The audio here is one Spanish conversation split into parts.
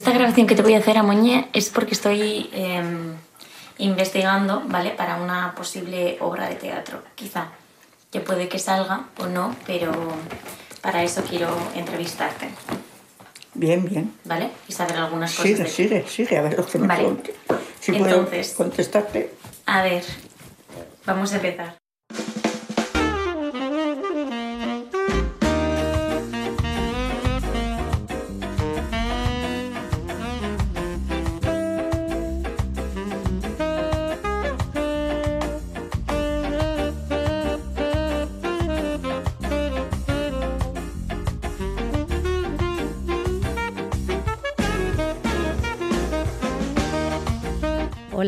Esta grabación que te voy a hacer a Moñé es porque estoy em, investigando, ¿vale? Para una posible obra de teatro, quizá. Ya puede que salga o no, pero para eso quiero entrevistarte. Bien, bien. ¿Vale? Y saber algunas cosas. Sigue, sigue, sigue, a ver lo que me Vale. Si Entonces- puedo contestarte. A ver, vamos a empezar.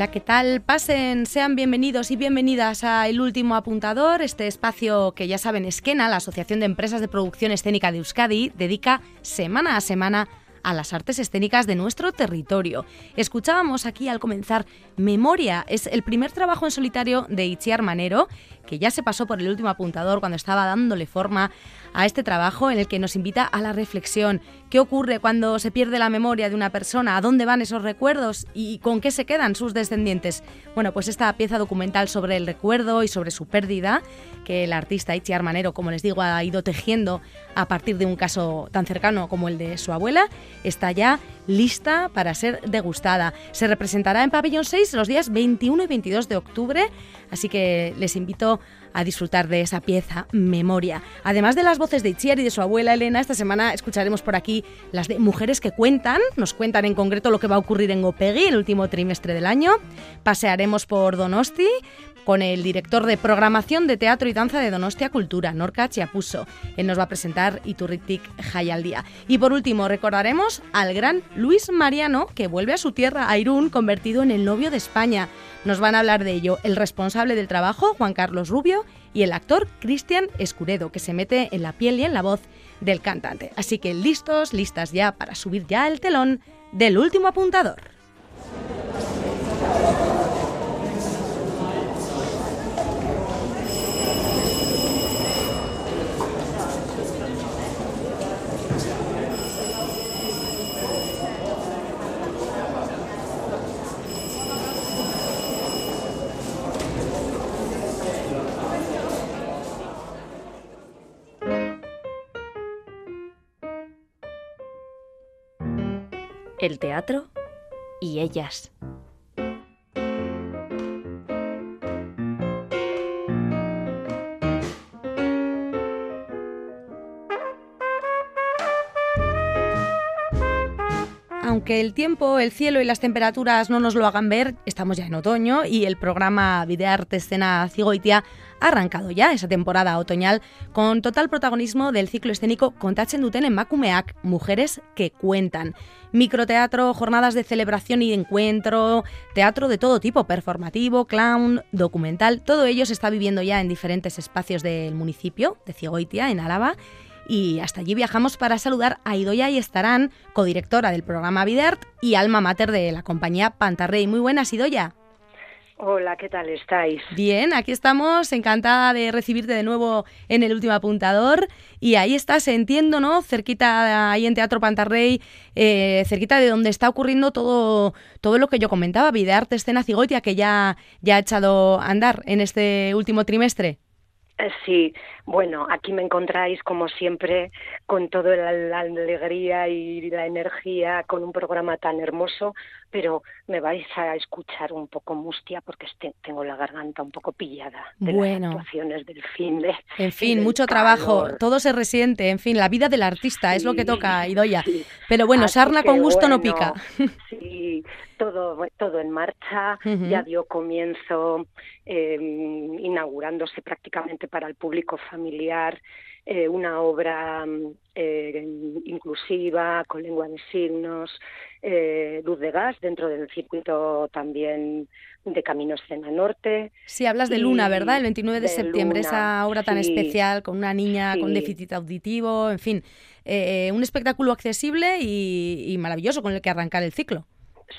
Hola, ¿qué tal? Pasen, sean bienvenidos y bienvenidas a El Último Apuntador, este espacio que ya saben, Esquena, la Asociación de Empresas de Producción Escénica de Euskadi, dedica semana a semana a las artes escénicas de nuestro territorio. Escuchábamos aquí al comenzar Memoria, es el primer trabajo en solitario de Itziar Manero, que ya se pasó por el último apuntador cuando estaba dándole forma a este trabajo en el que nos invita a la reflexión. ¿Qué ocurre cuando se pierde la memoria de una persona? ¿A dónde van esos recuerdos? ¿Y con qué se quedan sus descendientes? Bueno, pues esta pieza documental sobre el recuerdo y sobre su pérdida, que el artista Itziar Manero, como les digo, ha ido tejiendo a partir de un caso tan cercano como el de su abuela, está ya lista para ser degustada. Se representará en Pabellón 6 los días 21 y 22 de octubre, así que les invito a disfrutar de esa pieza Memoria. Además de las voces de Itziar y de su abuela Elena, esta semana escucharemos por aquí las de Mujeres que Cuentan, nos cuentan en concreto lo que va a ocurrir en Gopegui el último trimestre del año. Pasearemos por Donosti con el director de programación de teatro y danza de Donostia Cultura, Norca Chiapuso. Él nos va a presentar Iturritik Jayaldía. Y por último, recordaremos al gran Luis Mariano, que vuelve a su tierra, a Irún, convertido en el novio de España. Nos van a hablar de ello el responsable del trabajo, Juan Carlos Rubio, y el actor Cristian Escuredo, que se mete en la piel y en la voz del cantante. Así que listos, listas ya para subir ya el telón del último apuntador. El teatro y ellas. Aunque el tiempo, el cielo y las temperaturas no nos lo hagan ver, estamos ya en otoño y el programa Videarte Escena Cigoitia ha arrancado ya esa temporada otoñal con total protagonismo del ciclo escénico Kontatzen duten emakumeak, Mujeres que cuentan. Microteatro, jornadas de celebración y encuentro, teatro de todo tipo, performativo, clown, documental, todo ello se está viviendo ya en diferentes espacios del municipio de Cigoitia, en Álava, y hasta allí viajamos para saludar a Idoya y Estarán, codirectora del programa Vidart y alma mater de la compañía Pantarrey. Muy buenas, Idoya. Hola, ¿qué tal estáis? Bien, aquí estamos, encantada de recibirte de nuevo en el último apuntador. Y ahí estás, entiendo, ¿no? Cerquita, ahí en Teatro Pantarrey, eh, cerquita de donde está ocurriendo todo, todo lo que yo comentaba, Videarte Escena Cigoitia, que ya, ya ha echado a andar en este último trimestre. Eh, Sí, bueno, aquí me encontráis como siempre con toda la, la alegría y la energía, con un programa tan hermoso, pero me vais a escuchar un poco mustia porque tengo la garganta un poco pillada de Bueno. las actuaciones del fin de... En fin, mucho trabajo, todo se resiente, en fin, la vida del artista es lo que toca, Idoya. sí. Pero bueno, Así sarna con gusto no pica. Sí, todo, todo en marcha, ya dio comienzo eh, inaugurándose prácticamente para el público familiar eh, una obra eh, inclusiva, con lengua de signos, eh, luz de gas dentro del circuito también de Camino Escena Norte. Sí, hablas de Luna, ¿verdad? El 29 de, de septiembre, Luna, esa obra tan sí, especial con una niña con déficit auditivo, en fin, eh, un espectáculo accesible y, y maravilloso con el que arrancar el ciclo.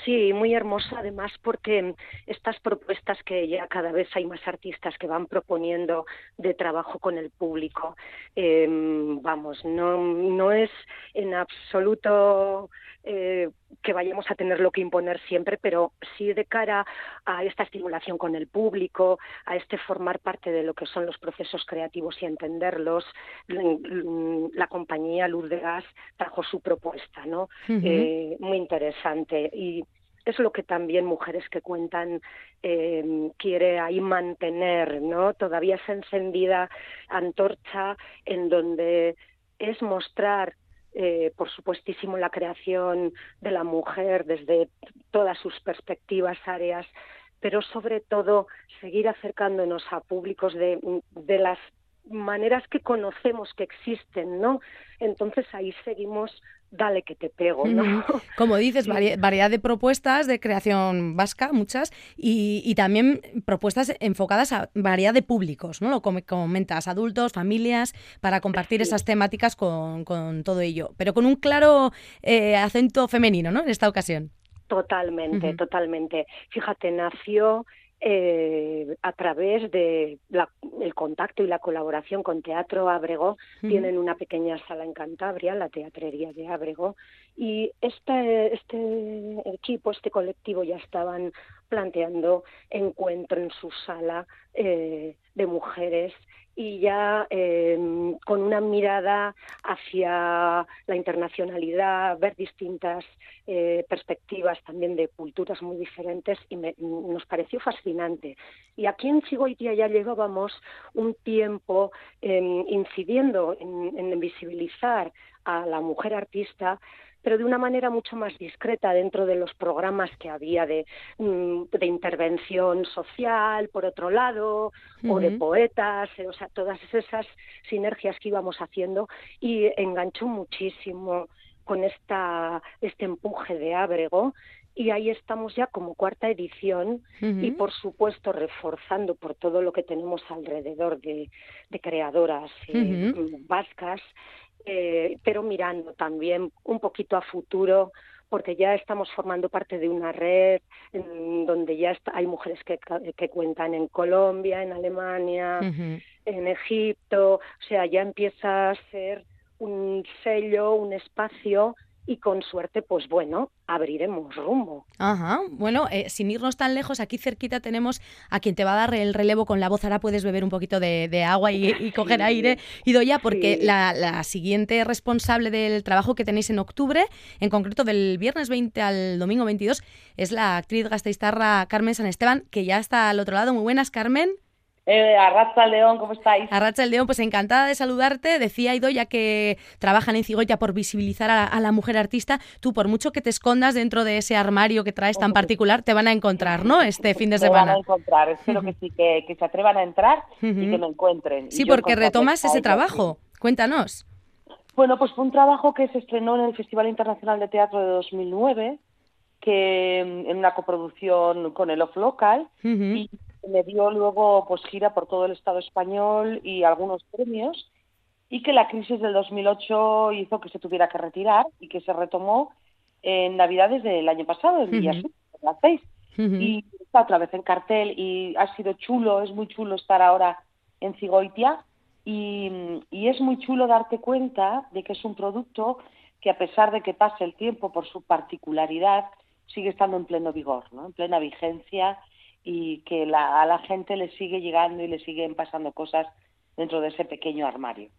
Sí, muy hermosa además porque estas propuestas que ya cada vez hay más artistas que van proponiendo de trabajo con el público, eh, vamos, no, no es en absoluto eh, que vayamos a tener lo que imponer siempre, pero sí de cara a esta estimulación con el público, a este formar parte de lo que son los procesos creativos y entenderlos. La compañía Luz de Gas trajo su propuesta, ¿no? Eh, muy interesante y es lo que también Mujeres que Cuentan eh, quiere ahí mantener, ¿no? Todavía esa encendida antorcha en donde es mostrar eh, por supuestísimo la creación de la mujer desde todas sus perspectivas, áreas, pero sobre todo seguir acercándonos a públicos de, de las maneras que conocemos que existen, ¿no? Entonces ahí seguimos dale que te pego, ¿no? Como dices, variedad de propuestas de creación vasca, muchas, y, también propuestas enfocadas a variedad de públicos, ¿no? Lo comentas, adultos, familias, para compartir esas temáticas con, todo ello, pero con un claro eh, acento femenino, ¿no? En esta ocasión. Totalmente, totalmente. Fíjate, nació eh, a través de el contacto y la colaboración con Teatro Abrego. Tienen una pequeña sala en Cantabria, la Teatrería de Abrego, y este, este equipo, este colectivo ya estaban planteando encuentro en su sala eh, de mujeres y ya em, con una mirada hacia la internacionalidad, ver distintas eh, perspectivas también de culturas muy diferentes y nos pareció fascinante. Y aquí en Chigoitia ya llevábamos un tiempo em, incidiendo en, en visibilizar a la mujer artista pero de una manera mucho más discreta dentro de los programas que había de, mm, de intervención social, por otro lado, o de poetas, eh, o sea, todas esas sinergias que íbamos haciendo y enganchó muchísimo con esta, este empuje de Ábrego. Y ahí estamos ya como cuarta edición y por supuesto reforzando por todo lo que tenemos alrededor de, creadoras eh, vascas eh, pero mirando también un poquito a futuro porque ya estamos formando parte de una red en donde ya hay mujeres que, que, cuentan en Colombia, en Alemania, en Egipto, o sea, ya empieza a ser un sello, un espacio y con suerte, pues bueno, abriremos rumbo. Ajá, bueno, eh, sin irnos tan lejos, aquí cerquita tenemos a quien te va a dar el relevo con la voz. Ahora puedes beber un poquito de, agua y, coger aire. Y Doya, porque la, siguiente responsable del trabajo que tenéis en octubre, en concreto del viernes 20 al domingo 22, es la actriz gasteiztarra Carmen San Esteban, que ya está al otro lado. Muy buenas, Carmen. Eh, Arracha León, ¿cómo estáis? Arracha León, pues encantada de saludarte. Decía Ido, ya que trabajan en Cigoya por visibilizar a la, mujer artista, tú por mucho que te escondas dentro de ese armario que traes tan particular, te van a encontrar, ¿no? Este fin de semana. Te van a encontrar, espero que sí, que, se atrevan a entrar y que me encuentren. Sí, porque retomas ese trabajo. Cuéntanos. Bueno, pues fue un trabajo que se estrenó en el Festival Internacional de Teatro de 2009 que en una coproducción con el Off Local y me dio luego pues gira por todo el Estado español y algunos premios y que la crisis del 2008 hizo que se tuviera que retirar y que se retomó en Navidades del año pasado, en Villa en las seis. Y está otra vez en cartel y ha sido chulo, es muy chulo estar ahora en Cigoitia y, y es muy chulo darte cuenta de que es un producto que a pesar de que pase el tiempo por su particularidad, sigue estando en pleno vigor, ¿no? en plena vigencia y que la, a la gente le sigue llegando y le siguen pasando cosas dentro de ese pequeño armario.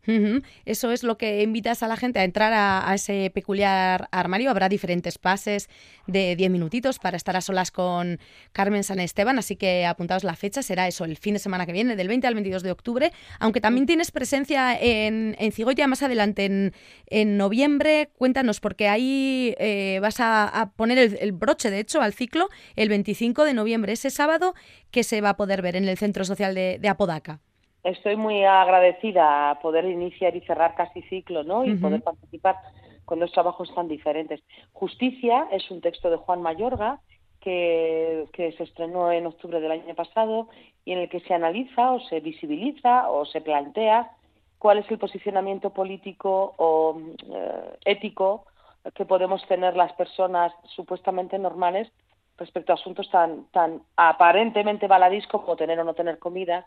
Eso es lo que invitas a la gente a entrar a, ese peculiar armario. Habrá diferentes pases de 10 minutitos para estar a solas con Carmen San Esteban, así que apuntaos la fecha, será eso el fin de semana que viene, del 20 al 22 de octubre, aunque también tienes presencia en, en Cigoya más adelante, en, en noviembre. Cuéntanos, porque ahí eh, vas a, poner el, broche, de hecho, al ciclo el 25 de noviembre, ese sábado, que se va a poder ver en el Centro Social de Apodaca estoy muy agradecida a poder iniciar y cerrar casi ciclo, ¿no? Y poder participar con dos trabajos tan diferentes. Justicia es un texto de Juan Mayorga que, que se estrenó en octubre del año pasado y en el que se analiza o se visibiliza o se plantea cuál es el posicionamiento político o eh, ético que podemos tener las personas supuestamente normales respecto a asuntos tan, tan aparentemente baladís como tener o no tener comida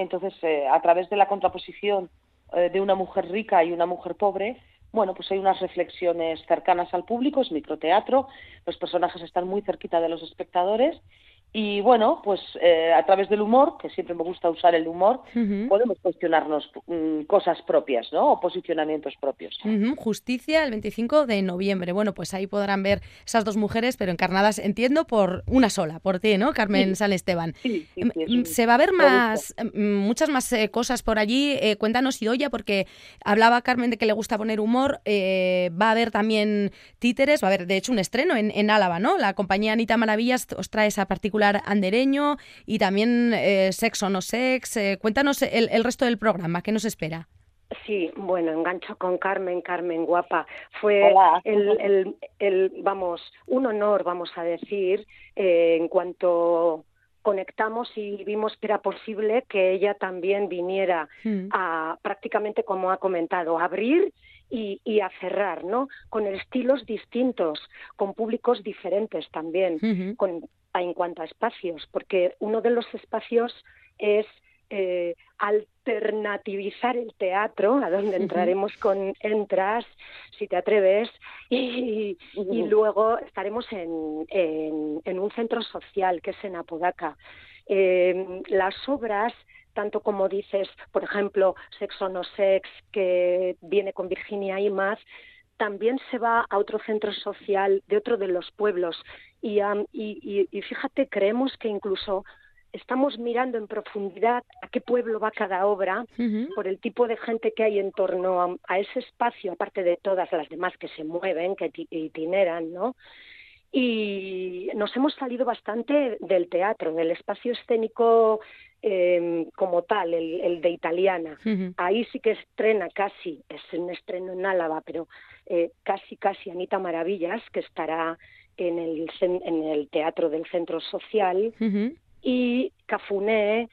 entonces, eh, a través de la contraposición eh, de una mujer rica y una mujer pobre, bueno, pues hay unas reflexiones cercanas al público, es microteatro, los personajes están muy cerquita de los espectadores y bueno, pues eh, a través del humor, que siempre me gusta usar el humor, podemos cuestionarnos mm, cosas propias, ¿no? O posicionamientos propios. Justicia el 25 de noviembre. Bueno, pues ahí podrán ver esas dos mujeres, pero encarnadas, entiendo, por una sola, por ti, ¿no? Carmen San Esteban. Mm, Se va a ver más, mm, muchas más eh, cosas por allí. Eh, cuéntanos, Idoya, porque hablaba Carmen de que le gusta poner humor. va a haber también títeres, va a haber, de hecho, un estreno en, en Álava, ¿no? La compañía Anita Maravillas os trae esa particular andereño y también eh, Sexo no Sex. Eh, cuéntanos el, resto del programa, ¿qué nos espera? Sí, bueno, engancho con Carmen, Carmen guapa. Fue el, el, vamos, un honor, vamos a decir, eh, en cuanto conectamos y vimos que era posible que ella también viniera mm. a prácticamente como ha comentado, a abrir y, y, a cerrar, ¿no? Con estilos distintos, con públicos diferentes también, con en cuanto a espacios, porque uno de los espacios es eh, alternativizar el teatro, a donde entraremos con Entras, si te atreves, y, luego estaremos en, en, un centro social que es en Apodaca. Eh, las obras tanto como dices, por ejemplo, Sexo no Sex, que viene con Virginia Imaz, también se va a otro centro social de otro de los pueblos y, y, fíjate, creemos que incluso estamos mirando en profundidad a qué pueblo va cada obra por el tipo de gente que hay en torno a, ese espacio, aparte de todas las demás que se mueven, que itineran, ¿no? Y nos hemos salido bastante del teatro, del espacio escénico eh, como tal, el, de italiana. Ahí sí que estrena casi, es un estreno en Álava, pero eh, casi, casi Anita Maravillas, que estará en el, en el Teatro del Centro Social, y Cafuné,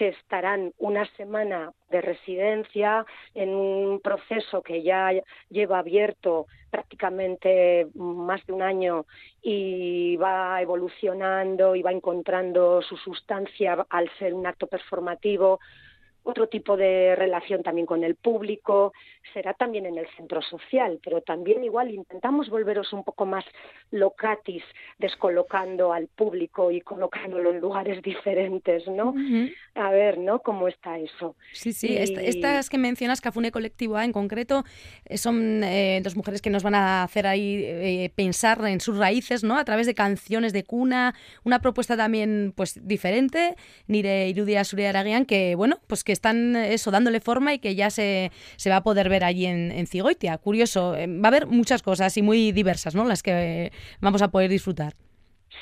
que estarán una semana de residencia en un proceso que ya lleva abierto prácticamente más de un año y va evolucionando y va encontrando su sustancia al ser un acto performativo otro tipo de relación también con el público, será también en el centro social, pero también igual intentamos volveros un poco más locatis, descolocando al público y colocándolo en lugares diferentes, ¿no? A ver, ¿no? ¿Cómo está eso? Sí, sí, estas que mencionas, Cafune Colectivo A en concreto, eh, son eh, dos mujeres que nos van a hacer ahí eh, pensar en sus raíces, ¿no? A través de canciones de cuna, una propuesta también, pues, diferente, Nire Irudia Suria Araguian, que, bueno, pues que están eso dándole forma y que ya se, se va a poder ver allí en, en Cigoitia. Curioso, eh, va a haber muchas cosas y muy diversas, ¿no? Las que vamos a poder disfrutar.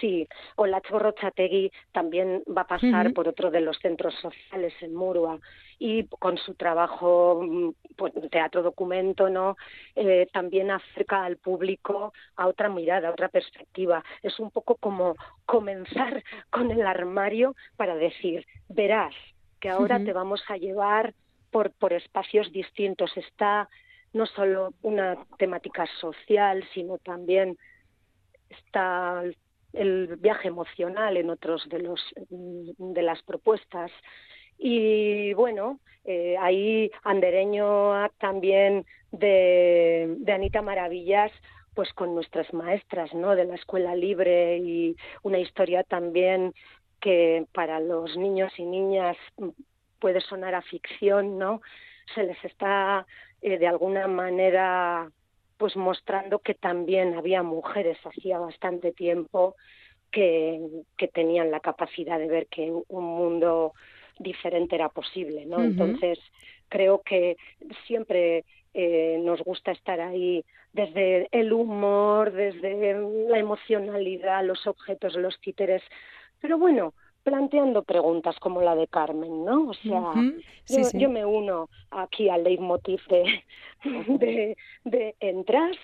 Sí, o la Chorrochategui también va a pasar por otro de los centros sociales en Murua y con su trabajo, mm, pues, teatro documento, ¿no? Eh, también acerca al público a otra mirada, a otra perspectiva. Es un poco como comenzar con el armario para decir, verás, que ahora te vamos a llevar por, por espacios distintos. Está no solo una temática social, sino también está el viaje emocional en otros de los de las propuestas. Y bueno eh, ahí andereño también de, de Anita Maravillas pues con nuestras maestras no de la escuela libre y una historia también que para los niños y niñas puede sonar a ficción, ¿no? Se les está eh, de alguna manera pues mostrando que también había mujeres hacía bastante tiempo que, que tenían la capacidad de ver que un mundo diferente era posible, ¿no? Entonces creo que siempre eh, nos gusta estar ahí desde el humor, desde la emocionalidad, los objetos, los títeres, pero bueno, planteando preguntas como la de Carmen, ¿no? O sea, yo, me uno aquí al leitmotiv de, de, de entras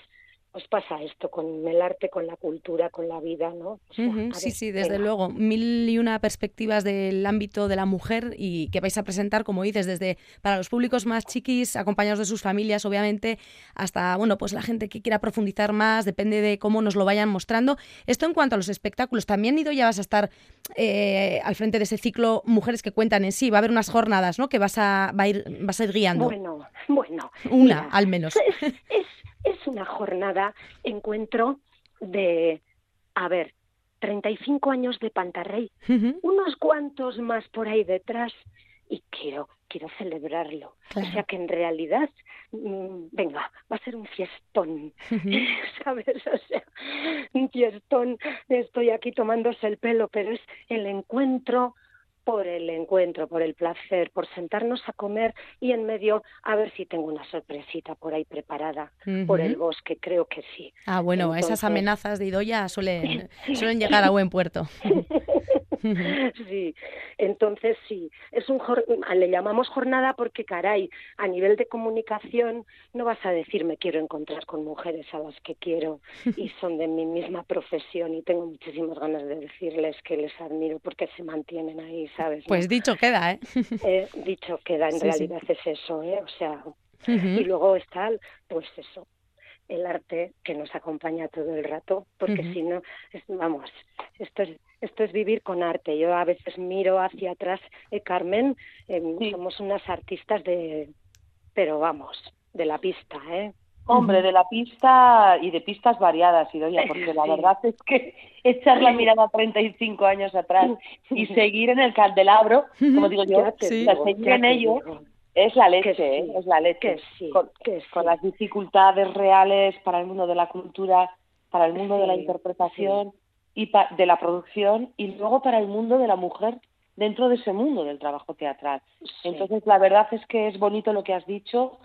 pues pasa esto con el arte, con la cultura, con la vida, ¿no? sí, sí, desde luego. Mil y una perspectivas del ámbito de la mujer y que vais a presentar, como dices, desde para los públicos más chiquis, acompañados de sus familias, obviamente, hasta, bueno, pues la gente que quiera profundizar más, depende de cómo nos lo vayan mostrando. Esto en cuanto a los espectáculos, también, Ido, ya vas a estar eh, al frente de ese ciclo Mujeres que cuentan en sí. Va a haber unas jornadas, ¿no? Que vas a, va a ir, vas a ir guiando. Bueno, bueno. Una, al menos. es es una jornada, encuentro de, a ver, 35 años de Pantarrey, unos cuantos más por ahí detrás y quiero quiero celebrarlo. O sea que en realidad, mm, venga, va a ser un fiestón, ¿sabes? O sea, un fiestón, estoy aquí tomándose el pelo, pero es el encuentro por el encuentro, por el placer, por sentarnos a comer y en medio a ver si tengo una sorpresita por ahí preparada por el bosque, creo que sí. Ah, bueno, esas amenazas de Idoya suelen, suelen llegar a buen puerto. sí, entonces sí, es un le llamamos jornada porque caray, a nivel de comunicación no vas a decir me quiero encontrar con mujeres a las que quiero y son de mi misma profesión y tengo muchísimas ganas de decirles que les admiro porque se mantienen ahí, ¿sabes? Pues dicho queda, ¿eh? eh dicho queda, en realidad es eso, ¿eh? O sea, y luego está, pues eso, el arte que nos acompaña todo el rato, porque si no, vamos, esto es, esto es vivir con arte. Yo a veces miro hacia atrás, eh, Carmen, em, somos unas artistas de, pero vamos, de la pista, ¿eh? Hombre, de la pista y de pistas variadas, Idoia, porque la verdad es que echar la mirada 35 años atrás y seguir en el candelabro, como digo yo, seguir en ello, es la leche, ¿eh? es la leche. con, con, las dificultades reales para el mundo de la cultura, para el mundo de la interpretación y de la producción y luego para el mundo de la mujer dentro de ese mundo del trabajo teatral. Entonces, la verdad es que es bonito lo que has dicho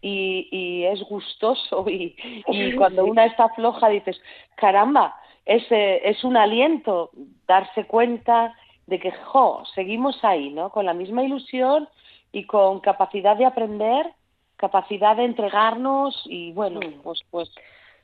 y, y es gustoso y, y cuando una está floja dices, caramba, es, es un aliento darse cuenta de que, jo, seguimos ahí, ¿no? Con la misma ilusión y con capacidad de aprender, capacidad de entregarnos y bueno, pues pues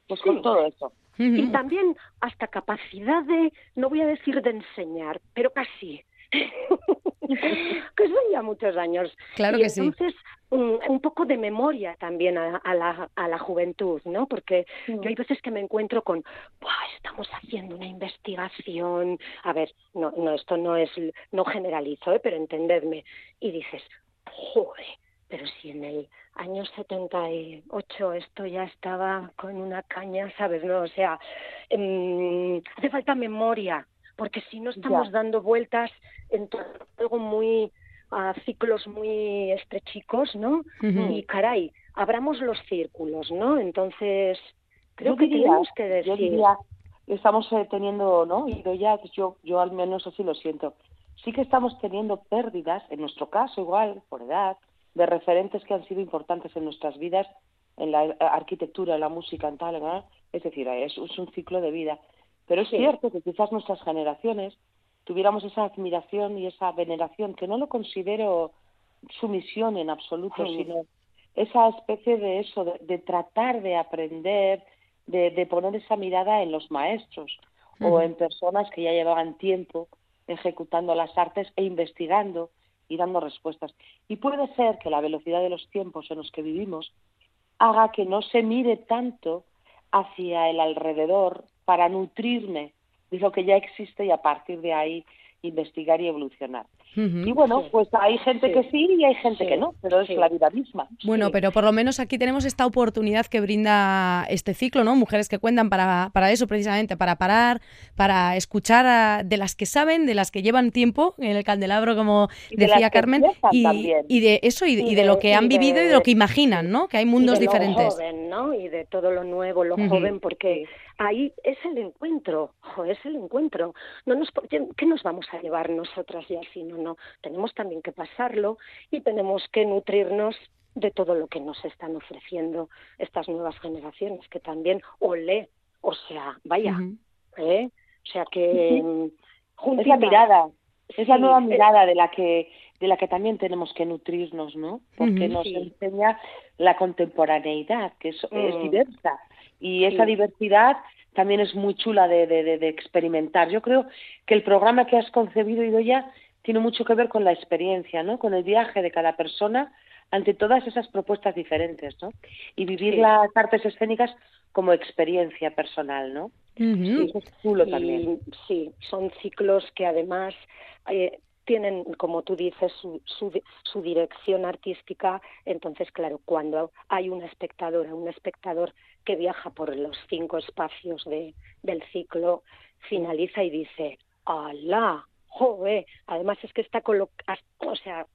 pues con todo eso. Y también hasta capacidad de, no voy a decir de enseñar, pero casi. que son ya muchos años. Claro y que entonces, un, un, poco de memoria también a, a, la, a la juventud, ¿no? Porque yo hay veces que me encuentro con, estamos haciendo una investigación, a ver, no, no esto no es, no generalizo, ¿eh? pero entendedme, y dices, joder, pero si en el año 78 esto ya estaba con una caña, ¿sabes? No, o sea, eh, hace falta memoria, porque si no estamos dando vueltas en todo, algo muy a ciclos muy estrechicos, ¿no? Y caray, abramos los círculos, ¿no? Entonces, creo que tenemos que decir. Yo estamos eh, teniendo, ¿no? Y yo ya, yo, yo al menos así lo siento sí que estamos teniendo pérdidas, en nuestro caso igual, por edad, de referentes que han sido importantes en nuestras vidas, en la arquitectura, en la música, en tal, ¿no? es decir, es, un ciclo de vida. Pero es cierto que quizás nuestras generaciones tuviéramos esa admiración y esa veneración, que no lo considero sumisión en absoluto, sino esa especie de eso, de, tratar de aprender, de, poner esa mirada en los maestros o en personas que ya llevaban tiempo ejecutando las artes e investigando y dando respuestas. Y puede ser que la velocidad de los tiempos en los que vivimos haga que no se mire tanto hacia el alrededor para nutrirme de lo que ya existe y a partir de ahí investigar y evolucionar. Y bueno, pues hay gente que sí y hay gente que no, pero es la vida misma. Bueno, pero por lo menos aquí tenemos esta oportunidad que brinda este ciclo, ¿no? Mujeres que cuentan para, para eso precisamente, para parar, para escuchar de las que saben, de las que llevan tiempo en el candelabro, como decía Carmen, y, y, de eso y, de, lo que han vivido y de lo que imaginan, ¿no? Que hay mundos diferentes. Joven, ¿no? Y de todo lo nuevo, lo joven, porque ahí es el encuentro, es el encuentro. No nos, ¿Qué nos vamos a llevar nosotras y así? No, no. Tenemos también que pasarlo y tenemos que nutrirnos de todo lo que nos están ofreciendo estas nuevas generaciones, que también olé, o sea, vaya, ¿eh? O sea que... Esa mirada, esa nueva eh, mirada de la que de la que también tenemos que nutrirnos, ¿no? Porque nos enseña la contemporaneidad, que es, es, mm. diversa, Y esa diversidad también es muy chula de, de, experimentar. Yo creo que el programa que has concebido, Idoya, tiene mucho que ver con la experiencia, ¿no? Con el viaje de cada persona ante todas esas propuestas diferentes, ¿no? Y vivir las artes escénicas como experiencia personal, ¿no? sí, eso es chulo también. Sí, son ciclos que además eh, tienen, como tú dices, su, su, dirección artística. Entonces, claro, cuando hay una espectadora, un espectador que viaja por los cinco espacios de, del ciclo, finaliza y dice, ¡Alá! ¡Joder! Además es que está colocado, o sea,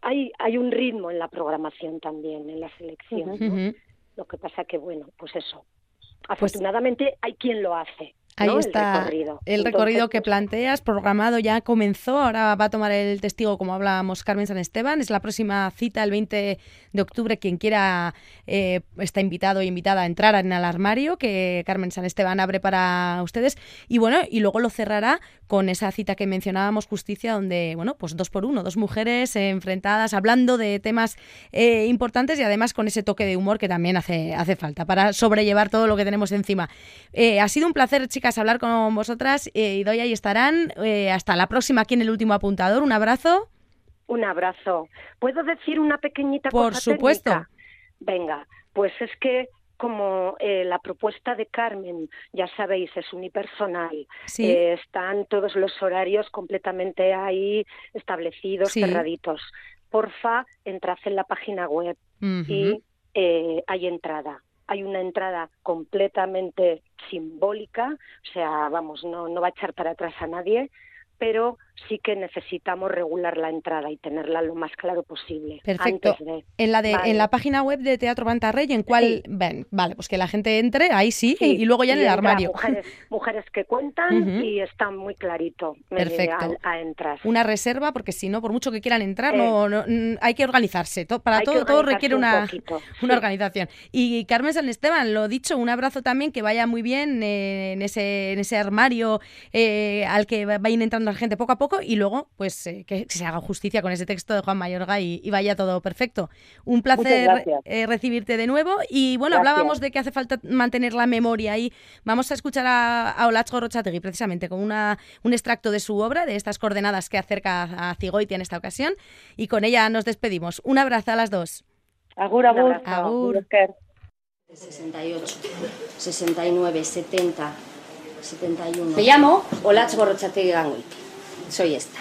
hay, hay un ritmo en la programación también, en la selección. Lo que pasa que, bueno, pues eso. Pues Afortunadamente hay quien lo hace. Ahí está el recorrido, el recorrido que pues planteas, programado ya comenzó, ahora va a tomar el testigo como hablábamos Carmen San Esteban, es la próxima cita el 20 de octubre, quien quiera eh, está invitado y invitada a entrar en el armario que Carmen San Esteban abre para ustedes y bueno, y luego lo cerrará con esa cita que mencionábamos, Justicia, donde, bueno, pues dos por uno, dos mujeres enfrentadas, hablando de temas eh, importantes y además con ese toque de humor que también hace, hace falta para sobrellevar todo lo que tenemos encima. Eh, ha sido un placer, chicas, hablar con vosotras eh, y doy ahí estarán. hasta la próxima aquí en el último apuntador. Un abrazo. Un abrazo. ¿Puedo decir una pequeñita Por cosa supuesto. Venga, pues es que como eh, la propuesta de Carmen, ya sabéis, es unipersonal. Eh, están todos los horarios completamente ahí establecidos, cerraditos. Porfa, entrad en la página web y eh, hay entrada. Hay una entrada completamente simbólica, o sea, vamos, no, no va a echar para atrás a nadie, pero sí que necesitamos regular la entrada y tenerla lo más claro posible. Perfecto. en la de en la página web de Teatro Bantarrey, en cuál ven, vale, pues que la gente entre, ahí sí, y, luego ya en el armario. Mujeres, mujeres que cuentan y está muy clarito eh, Perfecto. A, entrar. Una reserva, porque si no, por mucho que quieran entrar, no, mm, hay que organizarse. para todo, todo requiere una, una organización. Y Carmen San Esteban, lo dicho, un abrazo también, que vaya muy bien eh, en, ese, en ese armario eh, al que vayan entrando la gente poco a poco y luego pues eh, que se haga justicia con ese texto de Juan Mayorga y, vaya todo perfecto. Un placer eh, recibirte de nuevo y bueno, hablábamos de que hace falta mantener la memoria y vamos a escuchar a, a Olach Gorrochategui precisamente con una, un extracto de su obra, de estas coordenadas que acerca a Cigoitia en esta ocasión y con ella nos despedimos. Un abrazo a las dos. Agur, agur. Agur. 68, 69, 70, 71. Me llamo Olach Gorrochategui Gangoiti soy esta.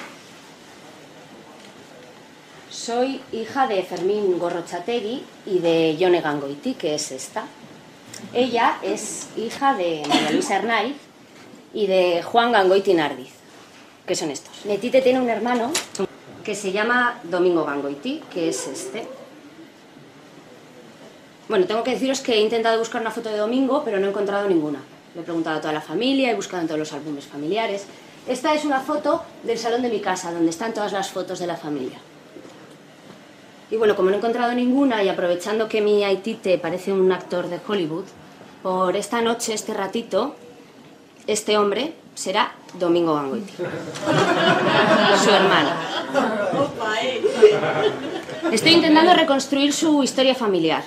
Soy hija de Fermín Gorrochategui y de Yone Gangoiti, que es esta. Ella es hija de María Luisa Hernáiz y de Juan Gangoiti Nardiz, que son estos. Netite tiene un hermano que se llama Domingo Gangoiti, que es este. Bueno, tengo que deciros que he intentado buscar una foto de Domingo, pero no he encontrado ninguna. Le he preguntado a toda la familia, he buscado en todos los álbumes familiares, esta es una foto del salón de mi casa, donde están todas las fotos de la familia. Y bueno, como no he encontrado ninguna y aprovechando que mi Aitite parece un actor de Hollywood, por esta noche, este ratito, este hombre será Domingo Gangoiti, su hermano. Estoy intentando reconstruir su historia familiar.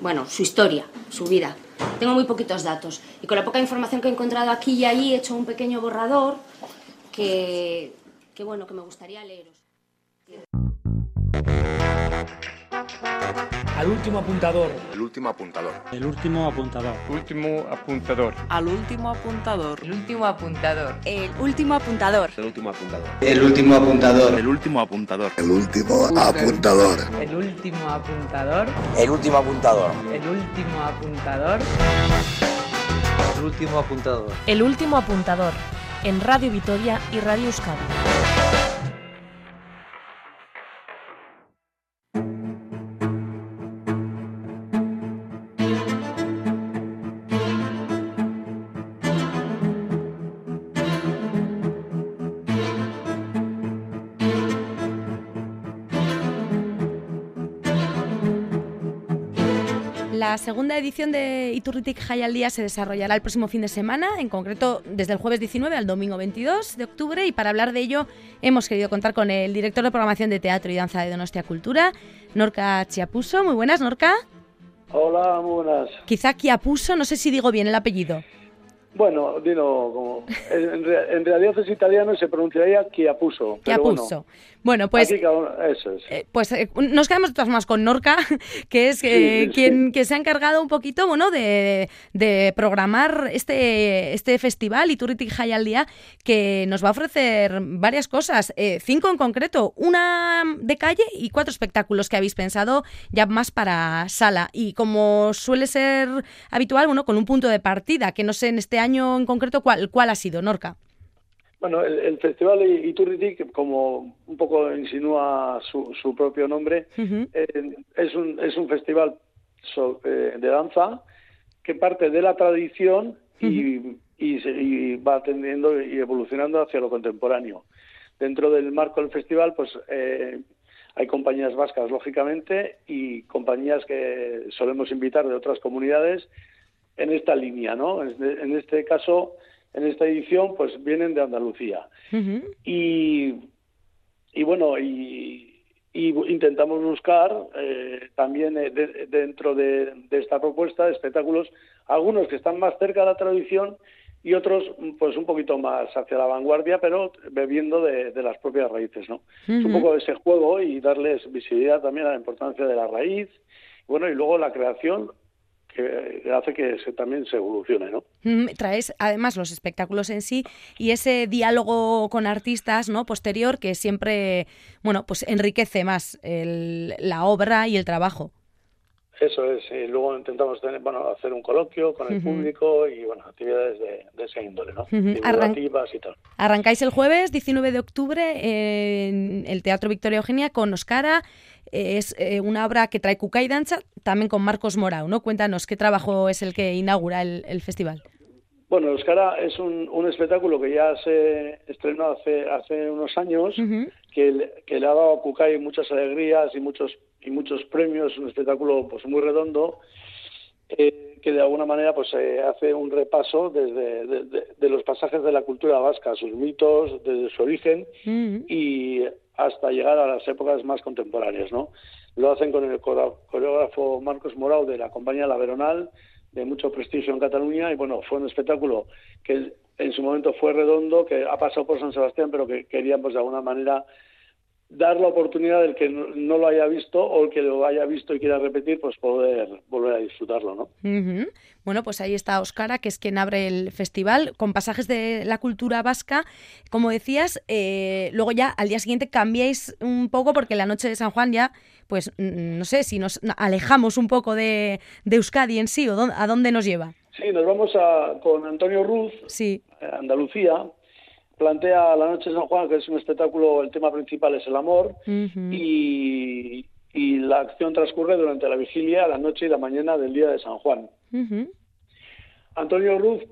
Bueno, su historia, su vida. Tengo muy poquitos datos y con la poca información que he encontrado aquí y allí he hecho un pequeño borrador que, que bueno, que me gustaría leeros. Al último apuntador. El último apuntador. El último apuntador. Último apuntador. Al último apuntador. El último apuntador. El último apuntador. El último apuntador. El último apuntador. El último apuntador. El último apuntador. El último apuntador. El último apuntador. El último apuntador. El último apuntador. El último apuntador. En Radio Vitoria y Radio Euskadi. La segunda edición de Iturritic Día se desarrollará el próximo fin de semana, en concreto desde el jueves 19 al domingo 22 de octubre, y para hablar de ello hemos querido contar con el director de programación de teatro y danza de Donostia Cultura, Norca Chiapuso. Muy buenas, Norca. Hola, muy buenas. Quizá Chiapuso, no sé si digo bien el apellido. Bueno, dilo como. En, en, realidad es italiano y se pronunciaría Chiapuso. Chiapuso. Bueno, pues, eso es. eh, pues eh, nos quedamos de todas formas con Norca, que es eh, Sí, quien sí. que se ha encargado un poquito bueno, de, de programar este, este festival Iturriti Jaialdia, que nos va a ofrecer varias cosas, cinco en concreto, una de calle y cuatro espectáculos que habéis pensado ya más para sala. Y como suele ser habitual, bueno, con un punto de partida, que no sé en este año en concreto cuál, cuál ha sido, Norca. Bueno, el, el festival Iturriti, como un poco insinúa su, su propio nombre, eh, es, un, es un festival so- eh, de danza que parte de la tradición y, y se- y va atendiendo y evolucionando hacia lo contemporáneo. Dentro del marco del festival, pues eh, hay compañías vascas, lógicamente, y compañías que solemos invitar de otras comunidades en esta línea, ¿no? En este- en este caso, en esta edición, pues vienen de Andalucía. Y, y bueno, y, y intentamos buscar eh, también eh, de- dentro de, de esta propuesta de espectáculos, algunos que están más cerca de la tradición y otros pues un poquito más hacia la vanguardia, pero bebiendo de, de las propias raíces, ¿no? Es un poco ese juego y darles visibilidad también a la importancia de la raíz, bueno, y luego la creación que hace que se, también se evolucione, ¿no? Mm, Traes además los espectáculos en sí y ese diálogo con artistas no posterior que siempre bueno pues enriquece más el- la obra y el trabajo. Eso es, y luego intentamos tener, bueno, hacer un coloquio con el Ujú. público y bueno, actividades de, de ese índole, ¿no? Ujú. Arran- Divulgativas y tal. Arrancáis el jueves 19 de octubre en el Teatro Victoria Eugenia con Oscara. Es eh, una obra que trae Cuca y Danza, también con Marcos Morao, ¿no? Cuéntanos qué trabajo es el que inaugura el, el festival. Bueno, Euskara es un, un espectáculo que ya se estrenó hace, hace unos años, que, le- que le ha dado a Kukai muchas alegrías y muchos y muchos premios, un espectáculo pues muy redondo, eh, que de alguna manera pues eh, hace un repaso desde de, de- de los pasajes de la cultura vasca, sus mitos, desde su origen y hasta llegar a las épocas más contemporáneas, ¿no? Lo hacen con el coreógrafo Marcos Morao de la compañía La Veronal, de mucho prestigio en Cataluña, y bueno, fue un espectáculo que en su momento fue redondo, que ha pasado por San Sebastián, pero que queríamos de alguna manera dar la oportunidad del que no, lo haya visto o el que lo haya visto y quiera repetir, pues poder volver a disfrutarlo, ¿no? Ujú. Bueno, pues ahí está Oscara, que es quien abre el festival, con pasajes de la cultura vasca. Como decías, eh, luego ya al día siguiente cambiáis un poco porque la noche de San Juan ya, pues no sé si nos alejamos un poco de, de Euskadi en sí o dó- a dónde nos lleva. Sí, nos vamos a, con Antonio Ruz, Sí. eh, Andalucía, plantea La Noche de San Juan, que es un espectáculo, el tema principal es el amor, y, y la acción transcurre durante la vigilia, la noche y la mañana del día de San Juan. Antonio Ruz,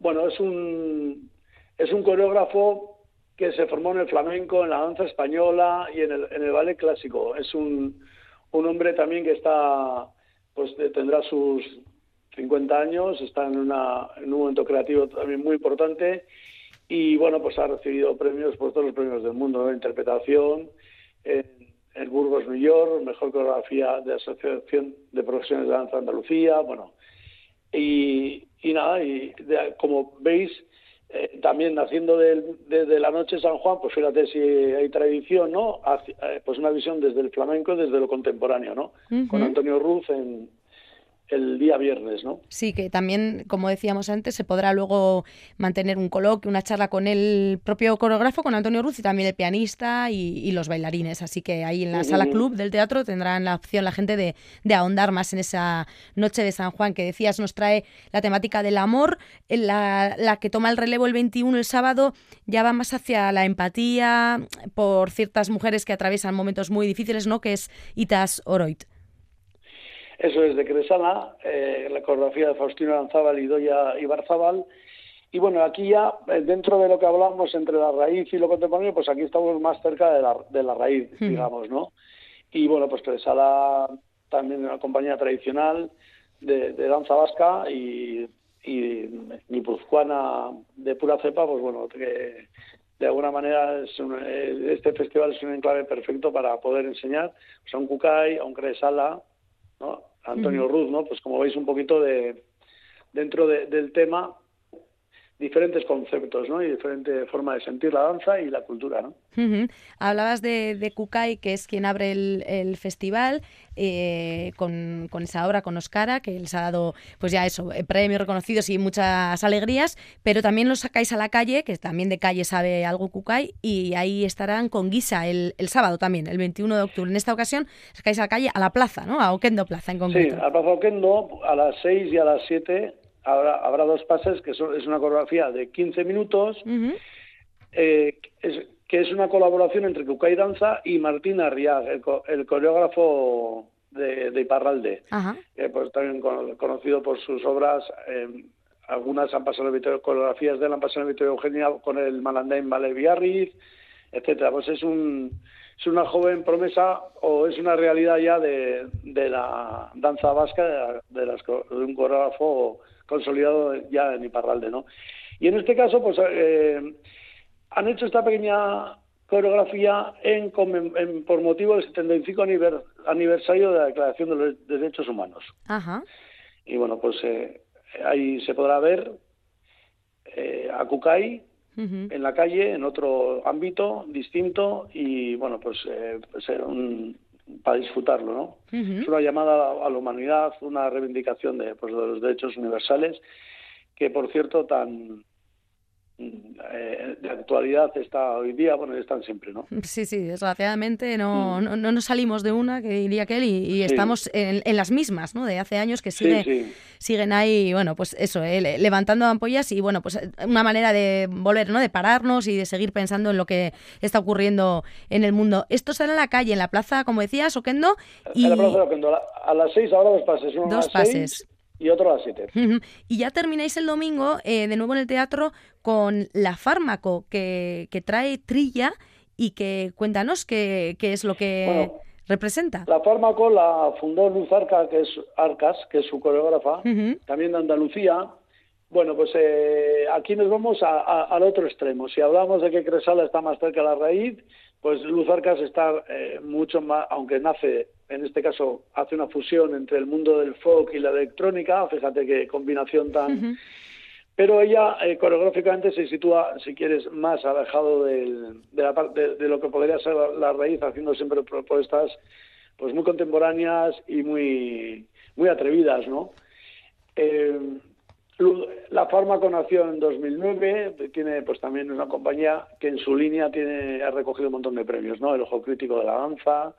bueno, es un, es un coreógrafo que se formó en el flamenco, en la danza española y en el, en el ballet clásico. Es un, un hombre también que está, pues tendrá sus 50 años, está en, una, en un momento creativo también muy importante y bueno, pues ha recibido premios por todos los premios del mundo, ¿no? interpretación, en Burgos New York, mejor coreografía de Asociación de Profesiones de Danza de Andalucía, bueno, y, y nada, y de- como veis, eh, también naciendo del- desde la noche de San Juan, pues fíjate si hay tradición, ¿no? Hacia- eh, pues una visión desde el flamenco, desde lo contemporáneo, ¿no? Con. Antonio Ruz en el día viernes, ¿no? Sí, que también, como decíamos antes, se podrá luego mantener un coloquio, una charla con el propio coreógrafo, con Antonio Ruz y también el pianista y, y los bailarines. Así que ahí en la sala club del teatro tendrán la opción la gente de, de ahondar más en esa noche de San Juan que decías nos trae la temática del amor, la, la que toma el relevo el 21 el sábado ya va más hacia la empatía por ciertas mujeres que atraviesan momentos muy difíciles, ¿no? Que es Itas Oroit. Eso es de Cresala, eh, la coreografía de Faustino Lanzábal y Doya Ibarzábal. Y bueno, aquí ya, eh, dentro de lo que hablamos entre la raíz y lo contemporáneo, pues aquí estamos más cerca de la, de la raíz, Hmm. digamos, ¿no? Y bueno, pues Cresala también una compañía tradicional de, de danza vasca y, y guipuzcoana de pura cepa, pues bueno, que de alguna manera es un- eh, este festival es un enclave perfecto para poder enseñar pues, a un Kukai, a un Cresala, ¿no? Antonio Ruz, ¿no? Pues como veis un poquito de dentro del tema diferentes conceptos ¿no? y diferente forma de sentir la danza y la cultura. ¿no? Hablabas de, de Kukai, que es quien abre el, festival, eh, con, esa obra, con Oscara, que les ha dado, pues ya eso, eh, premios reconocidos y muchas alegrías, pero también los sacáis a la calle, que también de calle sabe algo Kukai, y ahí estarán con Guisa el, el sábado también, el 21 de octubre. En esta ocasión sacáis a la calle, a la plaza, ¿no? A Oquendo Plaza en concreto. Sí, a Plaza Oquendo, a las 6 y a las 7 habrá, habrá dos pases, que es una coreografía de 15 minutos, eh, que es una colaboración entre Kukai Danza y Martín Arriag, el, coreógrafo de, de Iparralde, pues, también conocido por sus obras. Eh, algunas han pasado en coreografías de él han pasado en Victoria Eugenia con el Malandain Vale Biarritz, etcétera. Pues es un es una joven promesa o es una realidad ya de, de la danza vasca, de, las, de un coreógrafo consolidado ya en Iparralde, ¿no? Y en este caso, pues eh, han hecho esta pequeña coreografía en, por motivo del 75 aniversario de la Declaración de los Derechos Humanos. Ajá. Y bueno, pues eh, ahí se podrá ver eh, a Kukai en la calle, en otro ámbito distinto y bueno, pues, pues un, para disfrutarlo, ¿no? Es una llamada a la humanidad, una reivindicación de, pues, de los derechos universales, que por cierto tan eh, de actualidad está hoy día, bueno, están siempre, ¿no? Sí, sí, desgraciadamente no, mm. no, nos salimos de una, que diría que y, estamos en, las mismas, ¿no? De hace años que sigue, siguen ahí, bueno, pues eso, eh, levantando ampollas y, bueno, pues una manera de volver, ¿no? De pararnos y de seguir pensando en lo que está ocurriendo en el mundo. Esto será en la calle, en la plaza, como decías, Oquendo. Y... En la plaza de Oquendo, a las seis ahora dos pases. dos pases y otro a las 7. Y ya termináis el domingo eh, de nuevo en el teatro con La Fármaco, que, que trae Trilla y que cuéntanos qué, qué es lo que representa. La Fármaco la fundó Luz Arca, que es Arcas, que es su coreógrafa, también de Andalucía. Bueno, pues eh, aquí nos vamos al otro extremo. Si hablamos de que Cresala está más cerca de la raíz, pues Luz Arcas está eh, mucho más, aunque nace en este caso hace una fusión entre el mundo del folk y la electrónica, fíjate qué combinación tan... Pero ella eh, coreográficamente se sitúa, si quieres, más alejado de, la, de, de, lo que podría ser la, raíz, haciendo siempre propuestas pues muy contemporáneas y muy, muy atrevidas, ¿no? Eh, la Fármaco nació en 2009, tiene pues también una compañía que en su línea tiene ha recogido un montón de premios, ¿no? El Ojo Crítico de la Danza,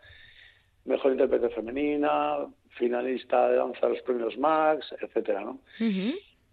mejor intérprete femenina, finalista de danza de los premios Max, etcétera, ¿no?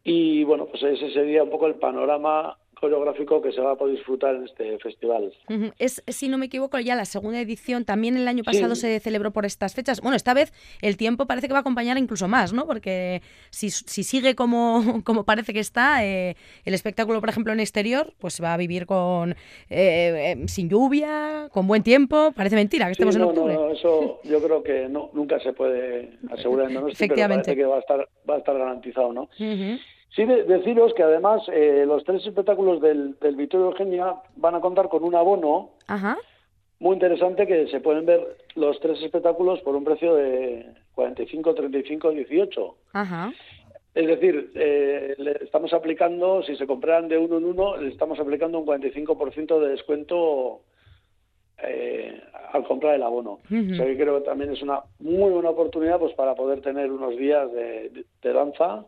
Y bueno, pues ese sería un poco el panorama coreográfico que se va a poder disfrutar en este festival. Es, si no me equivoco, ya la segunda edición, también el año pasado se celebró por estas fechas. Bueno, esta vez el tiempo parece que va a acompañar incluso más, ¿no? Porque si, si sigue como, como parece que está, eh, el espectáculo, por ejemplo, en exterior, pues va a vivir con eh, eh, sin lluvia, con buen tiempo. Parece mentira que estemos en octubre. No, eso yo creo que no, nunca se puede asegurar en Efectivamente. pero parece que va a estar, va a estar garantizado, ¿no? Sí, deciros que además eh, los tres espectáculos del, del Victorio Eugenia van a contar con un abono muy interesante que se pueden ver los tres espectáculos por un precio de 45, 35, 18. Es decir, eh, le estamos aplicando, si se compraran de uno en uno, le estamos aplicando un 45% de descuento eh, al comprar el abono. O sea que creo que también es una muy buena oportunidad pues para poder tener unos días de danza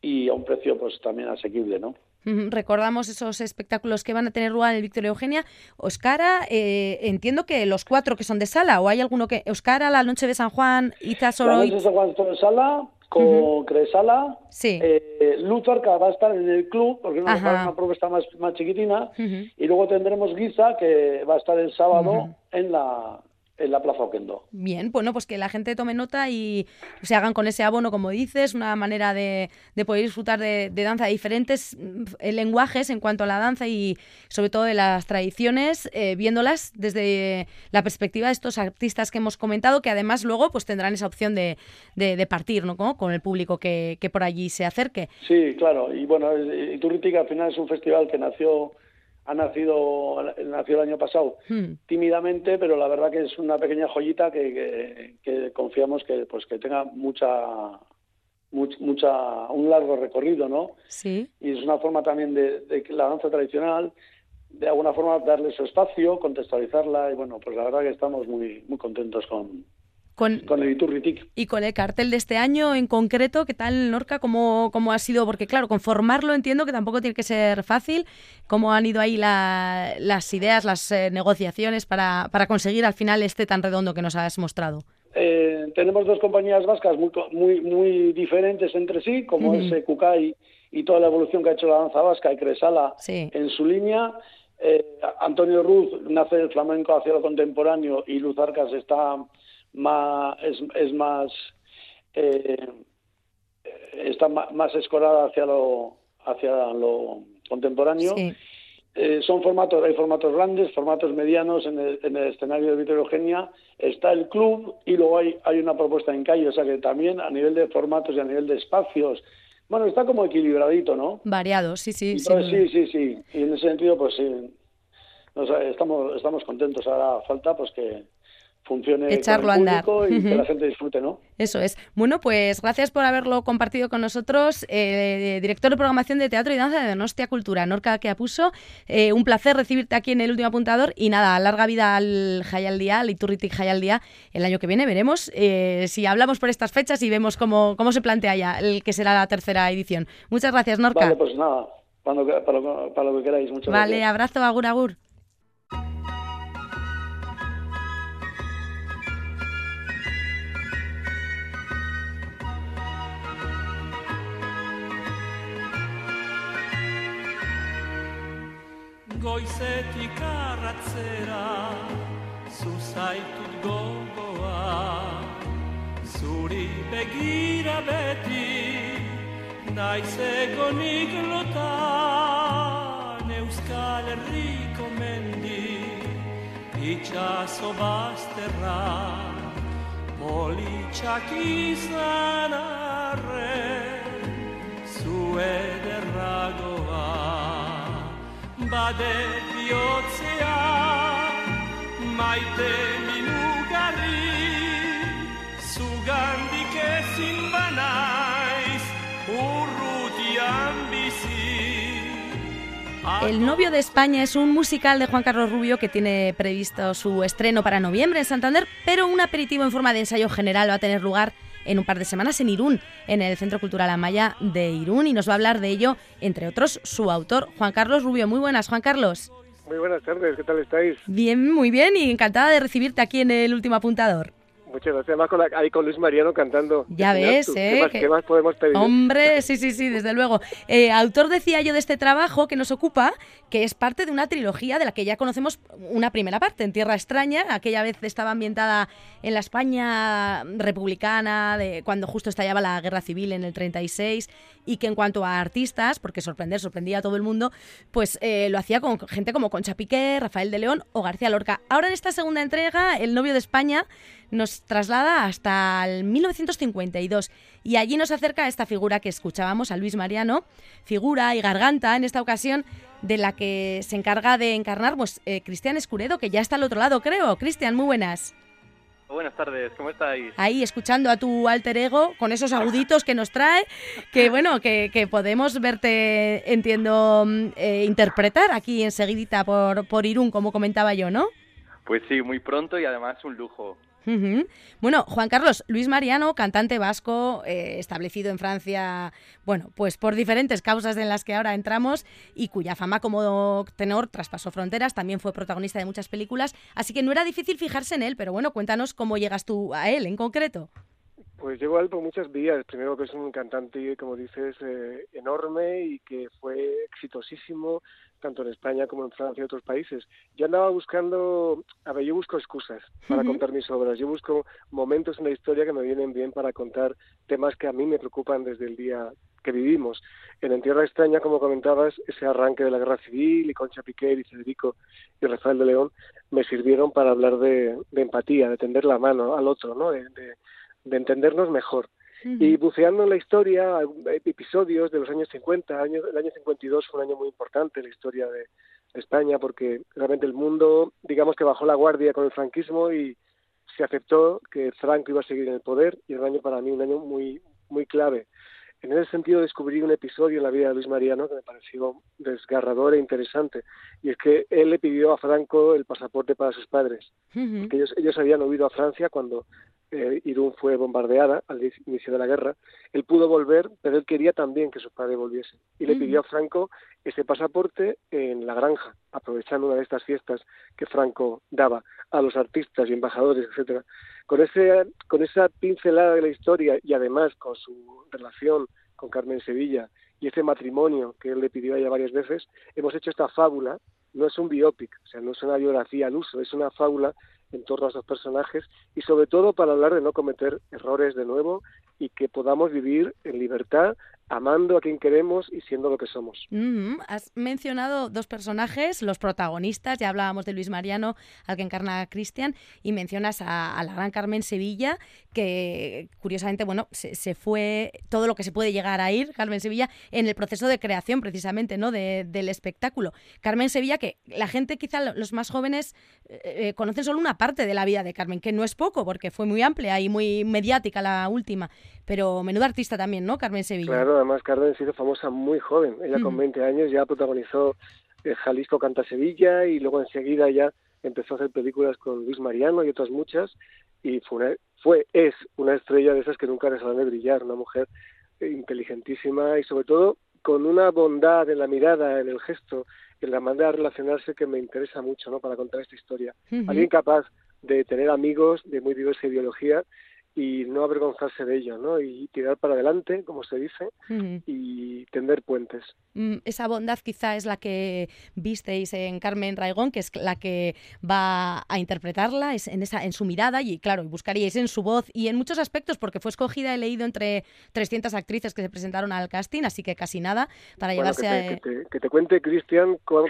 y a un precio pues también asequible, ¿no? Recordamos esos espectáculos que van a tener lugar en el Victoria Eugenia. Oscara, eh, entiendo que los cuatro que son de sala, o hay alguno que. Oscara, La Noche de San Juan, Ita Solo. La Noche de San Juan de sala, con Cresala. Sí. Eh, va a estar en el club, porque es una propuesta más, más chiquitina. Y luego tendremos Guiza, que va a estar el sábado en la en la Plaza Oquendo. Bien, bueno, pues que la gente tome nota y se hagan con ese abono, como dices, una manera de, poder disfrutar de, danza de diferentes mm, lenguajes en cuanto a la danza y sobre todo de las tradiciones, eh, viéndolas desde la perspectiva de estos artistas que hemos comentado, que además luego pues tendrán esa opción de, de, partir ¿no? con el público que, que, por allí se acerque. Sí, claro, y bueno, Iturritica al final es un festival que nació ha nacido, nació el año pasado Hmm. tímidamente, pero la verdad que es una pequeña joyita que, que, que confiamos que pues que tenga mucha, much- mucha un largo recorrido, ¿no? Sí. Y es una forma también de, de que la danza tradicional, de alguna forma darle su espacio, contextualizarla y bueno, pues la verdad que estamos muy muy contentos con, Con, con el Iturritic. y con el cartel de este año en concreto, ¿qué tal, Norca? ¿Cómo, cómo ha sido? Porque claro, conformarlo entiendo que tampoco tiene que ser fácil. ¿Cómo han ido ahí la- las ideas, las eh, negociaciones para, para conseguir al final este tan redondo que nos has mostrado? Eh, tenemos dos compañías vascas muy, muy, muy diferentes entre sí, como Ujú. es eh, Kukai y toda la evolución que ha hecho la danza vasca y Cresala Sí. en su línea. Eh, Antonio Ruz nace del flamenco hacia lo contemporáneo y Luz Arcas está más, es, es más eh, está más escorada hacia lo hacia lo contemporáneo. Sí. Eh, son formatos, hay formatos grandes, formatos medianos en el, en el escenario de Eugenia. Está el club y luego hay, hay una propuesta en calle, o sea que también a nivel de formatos y a nivel de espacios, bueno, está como equilibradito, ¿no? Variado, sí, sí. Entonces, duda. sí, sí, sí. Y en ese sentido, pues sí, estamos, estamos contentos. Ahora falta pues que funcione Echarlo con el a andar. y que la gente disfrute, ¿no? Eso es. Bueno, pues gracias por haberlo compartido con nosotros, eh, director de programación de teatro y danza de Donostia Cultura, Norca Keapuso. Eh, un placer recibirte aquí en el último apuntador y nada, larga vida al Jaialdía, al Iturritic Jaialdía. El año que viene veremos eh, si hablamos por estas fechas y vemos cómo, cómo se plantea ya el que será la tercera edición. Muchas gracias, Norca. Vale, pues nada, cuando, para, lo, para lo que queráis. Muchas Vale, gracias. abrazo, agur, agur. Goizetik arratzera Zuzaitut gogoa. Zuri begira beti Naiz egonik lotan Euskal Herriko mendi Itxaso bazterra. Politxak izan El novio de España es un musical de Juan Carlos Rubio que tiene previsto su estreno para noviembre en Santander, pero un aperitivo en forma de ensayo general va a tener lugar en un par de semanas en Irún, en el Centro Cultural Amaya de Irún, y nos va a hablar de ello, entre otros, su autor, Juan Carlos Rubio. Muy buenas, Juan Carlos. Muy buenas tardes, ¿qué tal estáis? Bien, muy bien, y encantada de recibirte aquí en el último apuntador. Muchas gracias. Además, con la- ahí con Luis Mariano cantando. Ya ves. ¿eh? ¿Qué más, que- qué más podemos pedir? Hombre, sí, sí, sí, desde luego. Eh, autor, decía yo, de este trabajo que nos ocupa, que es parte de una trilogía de la que ya conocemos una primera parte, en Tierra Extraña. Aquella vez estaba ambientada en la España republicana, de cuando justo estallaba la guerra civil en el 36, y que en cuanto a artistas, porque sorprender, sorprendía a todo el mundo, pues eh, lo hacía con gente como Concha Piqué, Rafael de León o García Lorca. Ahora en esta segunda entrega, El novio de España nos traslada hasta el 1952 y allí nos acerca a esta figura que escuchábamos, a Luis Mariano, figura y garganta en esta ocasión de la que se encarga de encarnar pues, eh, Cristian Escuredo, que ya está al otro lado, creo. Cristian, muy buenas. Buenas tardes, ¿cómo estáis? Ahí escuchando a tu alter ego con esos aguditos que nos trae, que bueno, que, que podemos verte, entiendo, mm, eh, interpretar aquí enseguidita por, por Irún, como comentaba yo, ¿no? Pues sí, muy pronto y además un lujo. Bueno, Juan Carlos, Luis Mariano, cantante vasco, eh, establecido en Francia, bueno, pues por diferentes causas en las que ahora entramos y cuya fama como tenor traspasó fronteras, también fue protagonista de muchas películas, así que no era difícil fijarse en él, pero bueno, cuéntanos cómo llegas tú a él en concreto. Pues llegó a él por muchas vías. Primero que es un cantante, como dices, eh, enorme y que fue exitosísimo tanto en España como en Francia y otros países. Yo andaba buscando, a ver, yo busco excusas para contar mis obras. Yo busco momentos en la historia que me vienen bien para contar temas que a mí me preocupan desde el día que vivimos. En En Tierra Extraña, como comentabas, ese arranque de la Guerra Civil y Concha Piquer y Federico y Rafael de León me sirvieron para hablar de, de empatía, de tender la mano al otro, ¿no? de, de- de entendernos mejor. Y buceando en la historia, hay episodios de los años 50, año, el año 52 fue un año muy importante en la historia de España, porque realmente el mundo, digamos que bajó la guardia con el franquismo y se aceptó que Franco iba a seguir en el poder y el año para mí un año muy muy clave. En ese sentido descubrí un episodio en la vida de Luis Mariano que me pareció desgarrador e interesante y es que él le pidió a Franco el pasaporte para sus padres, porque ellos, ellos habían huido a Francia cuando eh, Irún fue bombardeada al inicio de la guerra, él pudo volver, pero él quería también que su padre volviese. Y le pidió a Franco ese pasaporte en la granja, aprovechando una de estas fiestas que Franco daba a los artistas y embajadores, etcétera. Con, ese, con esa pincelada de la historia y además con su relación con Carmen Sevilla y ese matrimonio que él le pidió a ella varias veces, hemos hecho esta fábula, no es un biopic, o sea, no es una biografía al uso, es una fábula en torno a esos personajes y sobre todo para hablar de no cometer errores de nuevo y que podamos vivir en libertad amando a quien queremos y siendo lo que somos. Mm, has mencionado dos personajes, los protagonistas, ya hablábamos de Luis Mariano, al que encarna a Cristian, y mencionas a, la gran Carmen Sevilla, que curiosamente, bueno, se, fue todo lo que se puede llegar a ir, Carmen Sevilla, en el proceso de creación precisamente, ¿no?, del espectáculo. Carmen Sevilla, que la gente, quizá los más jóvenes, eh, eh, conocen solo una parte de la vida de Carmen, que no es poco, porque fue muy amplia y muy mediática la última, pero menuda artista también, ¿no, Carmen Sevilla? Claro, además Carmen se hizo famosa muy joven. Ella con 20 años ya protagonizó eh, Jalisco Canta Sevilla y luego enseguida ya empezó a hacer películas con Luis Mariano y otras muchas y fue, fue es una estrella de esas que nunca dejaron de brillar, una mujer eh, inteligentísima y sobre todo con una bondad en la mirada, en el gesto, en la manera de relacionarse que me interesa mucho ¿no? para contar esta historia. Alguien capaz de tener amigos de muy diversa ideología y no avergonzarse de ello, ¿no? Y tirar para adelante, como se dice, y tender puentes. Mm, esa bondad quizá es la que visteis en Carmen Raigón, que es la que va a interpretarla es en, esa, en su mirada y, claro, buscaríais en su voz y en muchos aspectos, porque fue escogida, he leído, entre 300 actrices que se presentaron al casting, así que casi nada para llevarse que te, a... Que te, cuente, Cristian, cómo,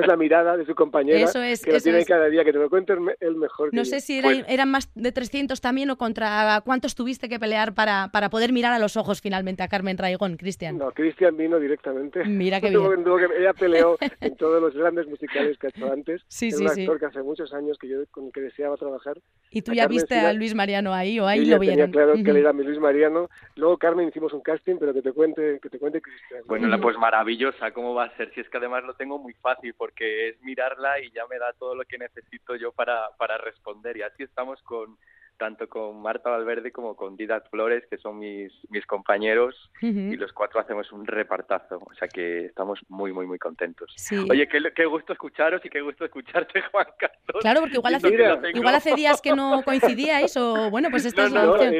es la mirada de su compañera, eso es, que la tiene cada día, que te lo cuente el mejor. No sé si pues eran más de 300 también o contra cuántos tuviste que pelear para, para poder mirar a los ojos finalmente a Carmen Raigón, Cristian. No, Cristian vino directamente. Mira que bien. ella peleó en todos los grandes musicales que ha hecho antes. Sí, Era sí, un sí. actor que hace muchos años que yo con que deseaba trabajar. ¿Y tú ya viste a Luis Mariano ahí o ahí yo lo ya vieron? Tenía claro que él era mi Luis Mariano. Luego Carmen hicimos un casting, pero que te cuente, que te cuente Cristian. Bueno, la, pues maravillosa, ¿cómo va a ser? Si es que además lo tengo muy fácil porque es mirarla y ya me da todo lo que necesito yo para, para responder. Y así estamos con tanto con Marta Valverde como con Didac Flores, que son mis, mis compañeros, y los cuatro hacemos un repartazo. O sea que estamos muy, muy, muy contentos. Sí. Oye, qué, qué, gusto escucharos y qué gusto escucharte, Juan Carlos. Claro, porque igual hace, igual hace días que no coincidíais, o bueno, pues esta no, es la no, opción.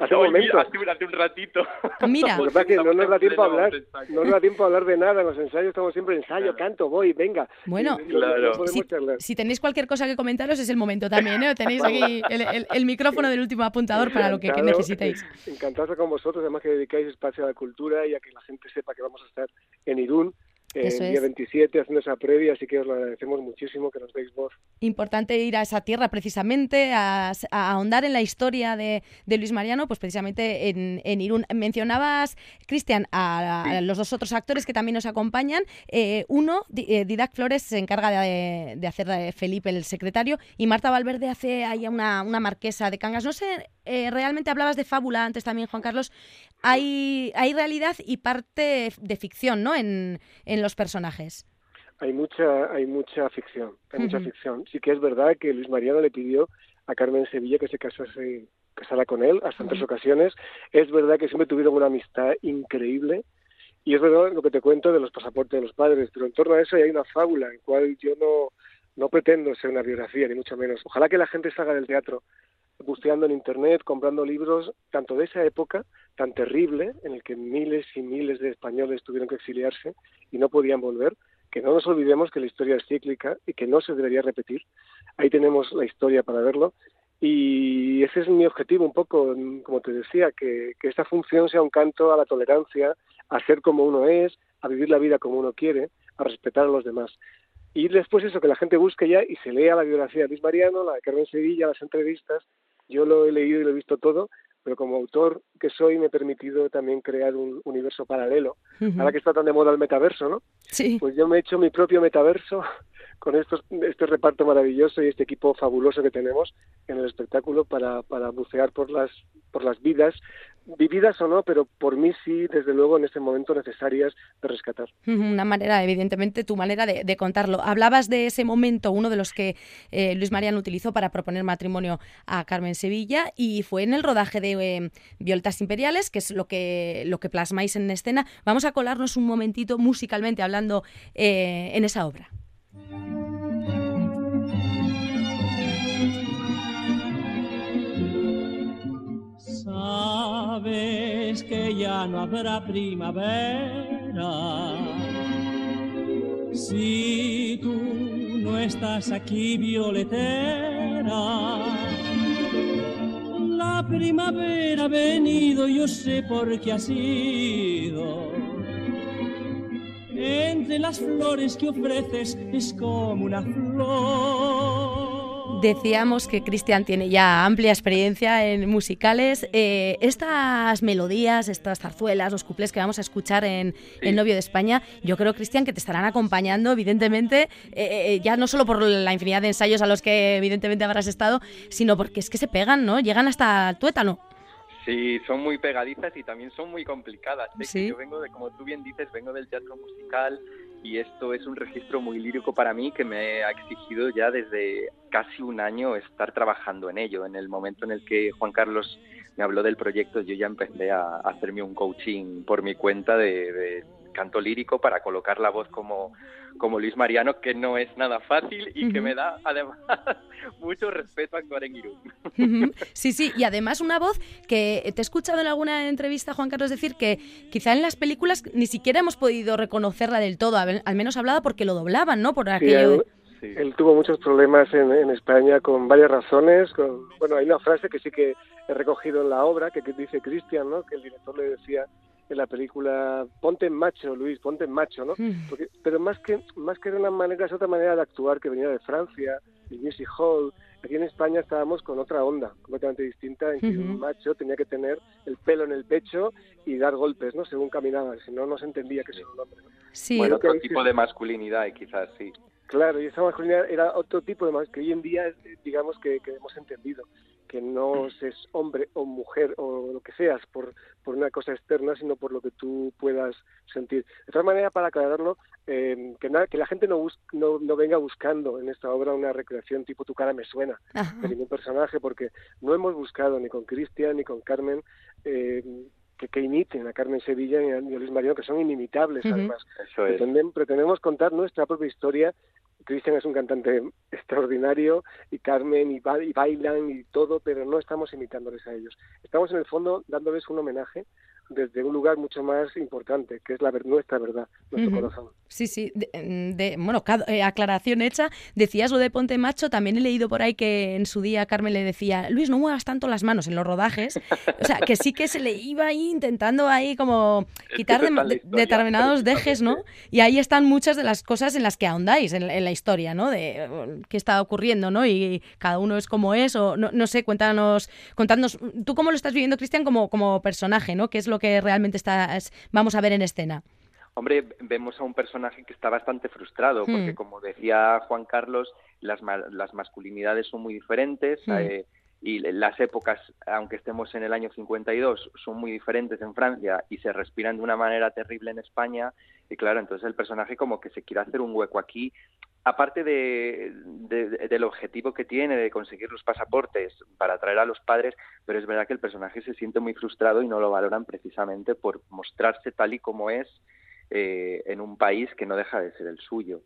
Hace un momento. Hace, hace un ratito. Mira. Lo que pasa es que no nos da tiempo a hablar, no nos da tiempo a hablar de nada. En los ensayos estamos siempre ensayo, canto, voy, venga. Bueno, Y- no- Claro. si, tenéis cualquier cosa que comentaros es el momento también, ¿eh? Tenéis aquí el, el- el micrófono del último apuntador para lo que, que necesitéis. Encantado con vosotros, además que dedicáis espacio a la cultura y a que la gente sepa que vamos a estar en Irún Eso el día es. 27 haciendo esa previa, así que os lo agradecemos muchísimo que nos deis voz. Importante ir a esa tierra precisamente, a, a ahondar en la historia de, de Luis Mariano, pues precisamente en, en Irún. Mencionabas, Cristian, a, a los dos otros actores que también nos acompañan. Eh, uno, eh, Didac Flores, se encarga de, de hacer de Felipe el secretario y Marta Valverde hace ahí a una, una marquesa de Cangas. No sé, eh, realmente hablabas de fábula antes también, Juan Carlos. Hay, hay realidad y parte de ficción, ¿no? En, en los personajes. Hay mucha, hay mucha ficción, hay mucha ficción. Sí que es verdad que Luis Mariano le pidió a Carmen Sevilla que se casase, casara con él hasta en tres ocasiones. Es verdad que siempre tuvieron una amistad increíble. Y es verdad lo que te cuento de los pasaportes de los padres, pero en torno a eso hay una fábula en cual yo no, no pretendo ser una biografía, ni mucho menos. Ojalá que la gente salga del teatro buceando en internet, comprando libros, tanto de esa época tan terrible, en el que miles y miles de españoles tuvieron que exiliarse y no podían volver, que no nos olvidemos que la historia es cíclica y que no se debería repetir. Ahí tenemos la historia para verlo. Y ese es mi objetivo un poco, como te decía, que, que esta función sea un canto a la tolerancia, a ser como uno es, a vivir la vida como uno quiere, a respetar a los demás. Y después eso, que la gente busque ya y se lea la biografía de Luis Mariano, la de Carmen Sevilla, las entrevistas. Yo lo he leído y lo he visto todo, pero como autor que soy me he permitido también crear un universo paralelo. Ahora que está tan de moda el metaverso, ¿no? Sí. Pues yo me he hecho mi propio metaverso con estos, este reparto maravilloso y este equipo fabuloso que tenemos en el espectáculo para, para bucear por las, por las vidas, vividas o no, pero por mí sí, desde luego, en este momento necesarias de rescatar. Una manera, evidentemente, tu manera de, de contarlo. Hablabas de ese momento, uno de los que eh, Luis Mariano utilizó para proponer matrimonio a Carmen Sevilla, y fue en el rodaje de eh, Violetas Imperiales, que es lo que, lo que plasmáis en escena. Vamos a colarnos un momentito musicalmente hablando eh, en esa obra. Sabes que ya no habrá primavera si tú no estás aquí, violetera. La primavera ha venido, yo sé por qué ha sido. Entre las flores que ofreces es como una flor. Decíamos que Cristian tiene ya amplia experiencia en musicales. Eh, estas melodías, estas zarzuelas, los cuplés que vamos a escuchar en El novio de España, yo creo, Cristian, que te estarán acompañando, evidentemente, eh, eh, ya no solo por la infinidad de ensayos a los que evidentemente habrás estado, sino porque es que se pegan, ¿no? Llegan hasta el tuétano. Sí, son muy pegadizas y también son muy complicadas. ¿eh? Sí. Yo vengo de, como tú bien dices, vengo del teatro musical y esto es un registro muy lírico para mí que me ha exigido ya desde casi un año estar trabajando en ello. En el momento en el que Juan Carlos me habló del proyecto, yo ya empecé a hacerme un coaching por mi cuenta de, de canto lírico para colocar la voz como, como Luis Mariano, que no es nada fácil y que me da además mucho respeto actuar en Irún. Sí, sí, y además una voz que te he escuchado en alguna entrevista, Juan Carlos, decir que quizá en las películas ni siquiera hemos podido reconocerla del todo, al menos hablada porque lo doblaban, ¿no? Por aquello él, él tuvo muchos problemas en, en España con varias razones. con- bueno, hay una frase que sí que he recogido en la obra que, que dice Cristian, ¿no? Que el director le decía en la película ponte en macho, Luis, ponte en macho, ¿no? Mm. Porque- pero más que más que de una manera es otra manera de actuar que venía de Francia, el music hall. Aquí en España estábamos con otra onda completamente distinta en que un macho tenía que tener el pelo en el pecho y dar golpes, ¿no? Según caminaba, si no no se entendía que era un hombre. ¿no? bueno, Creo que otro sí tipo de masculinidad, eh, quizás, sí. Claro, y esa masculinidad era otro tipo de más que hoy en día, digamos que, que hemos entendido que no es hombre o mujer o lo que seas por, por una cosa externa, sino por lo que tú puedas sentir. De todas maneras, para aclararlo, eh, que, nada, que la gente no, bus- no, no venga buscando en esta obra una recreación tipo tu cara me suena Ajá. de ningún personaje, porque no hemos buscado ni con Cristian ni con Carmen eh, que, que imiten a Carmen Sevilla ni a, Luis Mariano, que son inimitables además. Eso es. Pretenden- pretendemos contar nuestra propia historia. Cristian es un cantante extraordinario y Carmen y, ba- y bailan y todo, pero no estamos imitándoles a ellos. Estamos en el fondo dándoles un homenaje desde un lugar mucho más importante, que es la ver- nuestra verdad, nuestro Ujú. corazón. Sí, sí. De, de- bueno, ca- eh, aclaración hecha. Decías lo de Ponte Macho. También he leído por ahí que en su día Carmen le decía, Luis, no muevas tanto las manos en los rodajes. O sea, que sí que se le iba ahí intentando ahí como quitar de- de- determinados dejes, ¿no? Y ahí están muchas de las cosas en las que ahondáis en, en la historia, ¿no? De qué está ocurriendo, ¿no? Y cada uno es como es, o no, no sé, cuéntanos, contadnos, tú cómo lo estás viviendo, Cristian, como, como personaje, ¿no? ¿Qué es lo que realmente estás, vamos a ver en escena? Hombre, vemos a un personaje que está bastante frustrado, porque Hmm. como decía Juan Carlos, las, ma- las masculinidades son muy diferentes Hmm. eh, y las épocas, aunque estemos en el año 52, son muy diferentes en Francia y se respiran de una manera terrible en España. Y claro, entonces el personaje como que se quiere hacer un hueco aquí, aparte de, de- del objetivo que tiene de conseguir los pasaportes para atraer a los padres, pero es verdad que el personaje se siente muy frustrado y no lo valoran precisamente por mostrarse tal y como es eh, en un país que no deja de ser el suyo.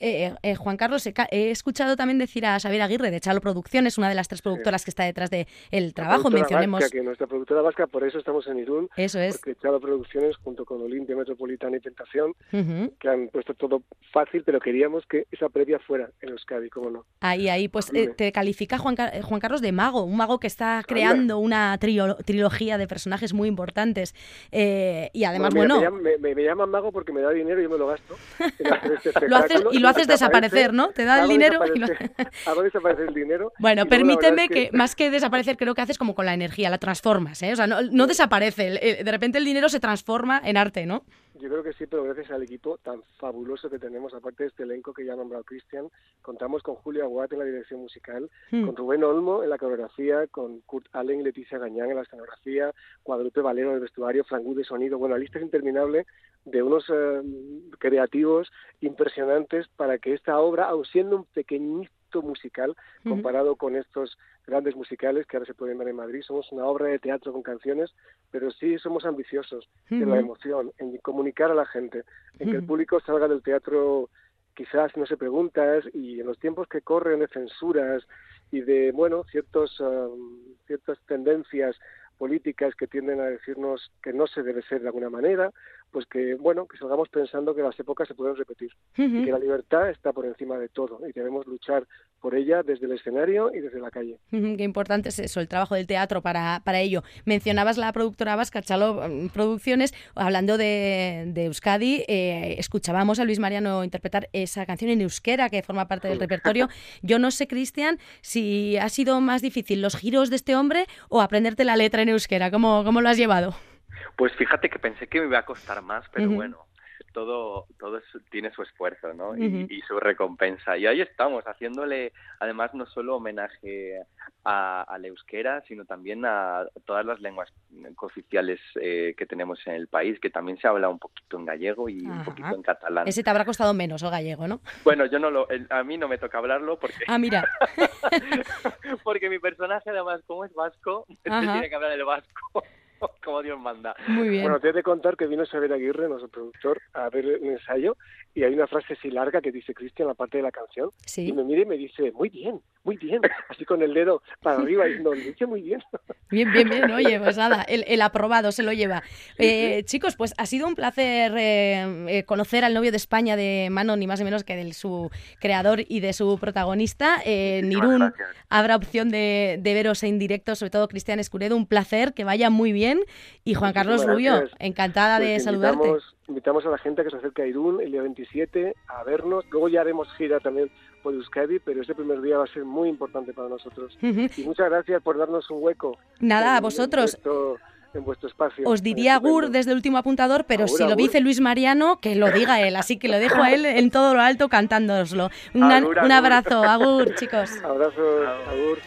Eh, eh, Juan Carlos, he, escuchado también decir a Xavier Aguirre de Chalo Producciones, una de las tres productoras que está detrás de el trabajo. Mencionemos. vasca, que nuestra productora vasca, por eso estamos en Irún, Eso es. porque Chalo Producciones, junto con Olimpia Metropolitana y Tentación, que han puesto todo fácil, pero queríamos que esa previa fuera en Euskadi, cómo no. Ahí, ahí, pues eh, te califica Juan, Car- eh, Juan Carlos de mago, un mago que está creando una trilogía de personajes muy importantes. Eh, y además, Bueno, Me, llaman- me- me- me llaman mago porque me da dinero y yo me lo gasto en hacer este lo haces y lo haces desaparecer, ¿no? Te da el dinero y lo... Hago desaparecer el dinero. Bueno, permíteme que... más que desaparecer, creo que haces como con la energía, la transformas, ¿eh? O sea, no, no desaparece, de repente el dinero se transforma en arte, ¿no? Yo creo que sí, pero gracias al equipo tan fabuloso que tenemos, aparte de este elenco que ya ha nombrado Cristian, contamos con Julio Aguat en la dirección musical, Hmm. con Rubén Olmo en la coreografía, con Kurt Allen y Leticia Gañán en la escenografía, Guadalupe Valero en el vestuario, Frank Wood de sonido. Bueno, la lista es interminable de unos eh, creativos impresionantes para que esta obra, aun siendo un pequeñito musical comparado con estos grandes musicales que ahora se pueden ver en Madrid. Somos una obra de teatro con canciones, pero sí somos ambiciosos en la emoción, en comunicar a la gente, en que el público salga del teatro quizás no se preguntas y en los tiempos que corren de censuras y de bueno ciertos um, ciertas tendencias políticas que tienden a decirnos que no se debe ser de alguna manera, pues que bueno que salgamos pensando que las épocas se pueden repetir Ujú. y que la libertad está por encima de todo y debemos luchar por ella desde el escenario y desde la calle. Qué importante es eso, el trabajo del teatro para, para ello. Mencionabas la productora vasca Chalo mm, Producciones, hablando de, de Euskadi, eh, escuchábamos a Luis Mariano interpretar esa canción en euskera que forma parte del repertorio. Yo no sé, Cristian, si ha sido más difícil los giros de este hombre o aprenderte la letra en euskera. ¿Cómo, cómo lo has llevado? Pues fíjate que pensé que me iba a costar más, pero bueno, todo, todo tiene su esfuerzo, ¿no? Y, su recompensa. Y ahí estamos, haciéndole, además, no solo homenaje a, al euskera, sino también a todas las lenguas cooficiales eh, que tenemos en el país, que también se habla un poquito en gallego y un poquito en catalán. Ese te habrá costado menos, o gallego, ¿no? Bueno, yo no lo, el- a mí no me toca hablarlo porque, Ah, mira. porque mi personaje, además, como es vasco, este tiene que hablar el vasco, como Dios manda. Muy bien. Bueno, te he de contar que vino Xavier Aguirre, nuestro productor, a ver el ensayo y hay una frase así larga que dice Cristian, la parte de la canción, Sí. y me mira y me dice, muy bien, muy bien, así con el dedo para arriba diciendo, lo dice muy bien. Bien, bien, bien. Oye, pues nada, el, el aprobado se lo lleva. Eh, chicos, pues ha sido un placer eh, eh, conocer al novio de España de Mano, ni más ni menos que de su creador y de su protagonista. Eh, en Irún habrá opción de, de veros en directo, sobre todo Cristian Escuredo. Un placer, que vaya muy bien. Y Juan Carlos Rubio, gracias. encantada de saludarte. Invitamos, a la gente a que se acerque a Irún el día 27 a vernos. Luego ya haremos gira también por Euskadi, pero este primer día va a ser muy importante para nosotros. Y muchas gracias por darnos un hueco. Nada, a vosotros. En vuestro, en vuestro espacio. Os diría Gur desde el último apuntador, pero Agur, si lo dice Luis Mariano, que lo diga él. Así que lo dejo a él en todo lo alto cantándoslo. Un, Agur, un agur. abrazo, Agur, chicos. Abrazo, Agur.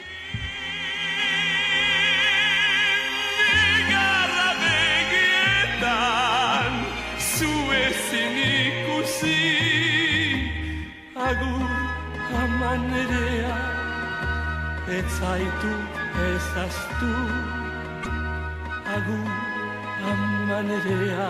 agur ama nerea ez ah! zaitu ez haszu agur ama nerea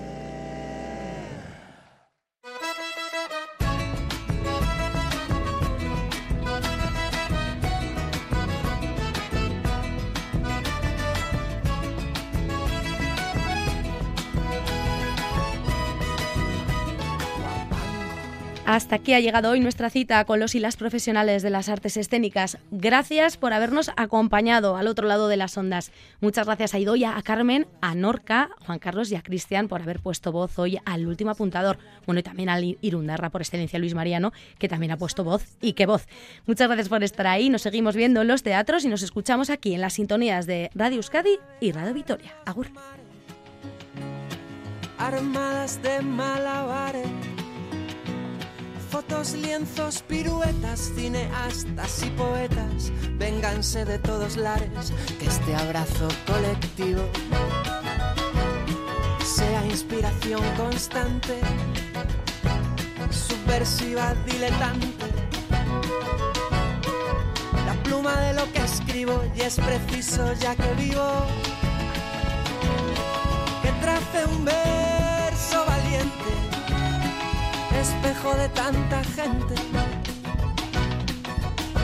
Hasta aquí ha llegado hoy nuestra cita con los y las profesionales de las artes escénicas. Gracias por habernos acompañado al otro lado de las ondas. Muchas gracias a Idoia, a Carmen, a Norca, Juan Carlos y a Cristian por haber puesto voz hoy al último apuntador. Bueno, y también al Irundarra por excelencia Luis Mariano, que también ha puesto voz. Y qué voz. Muchas gracias por estar ahí. Nos seguimos viendo en los teatros y nos escuchamos aquí en las sintonías de Radio Euskadi y Radio Vitoria. Agur. armadas de malabares. Fotos, lienzos, piruetas, cineastas y poetas, vénganse de todos lares, que este abrazo colectivo sea inspiración constante, subversiva, diletante. La pluma de lo que escribo y es preciso ya que vivo que trace un verso espejo de tanta gente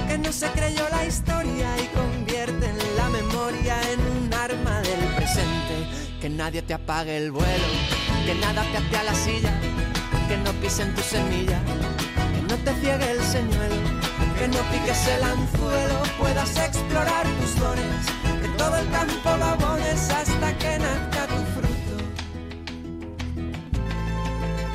que no se creyó la historia y convierten la memoria en un arma del presente. Que nadie te apague el vuelo, que nada te ate la silla, que no pisen tu semilla, que no te ciegue el señuelo, que no piques el anzuelo, puedas explorar tus dones, que todo el campo lo abones hasta que nazca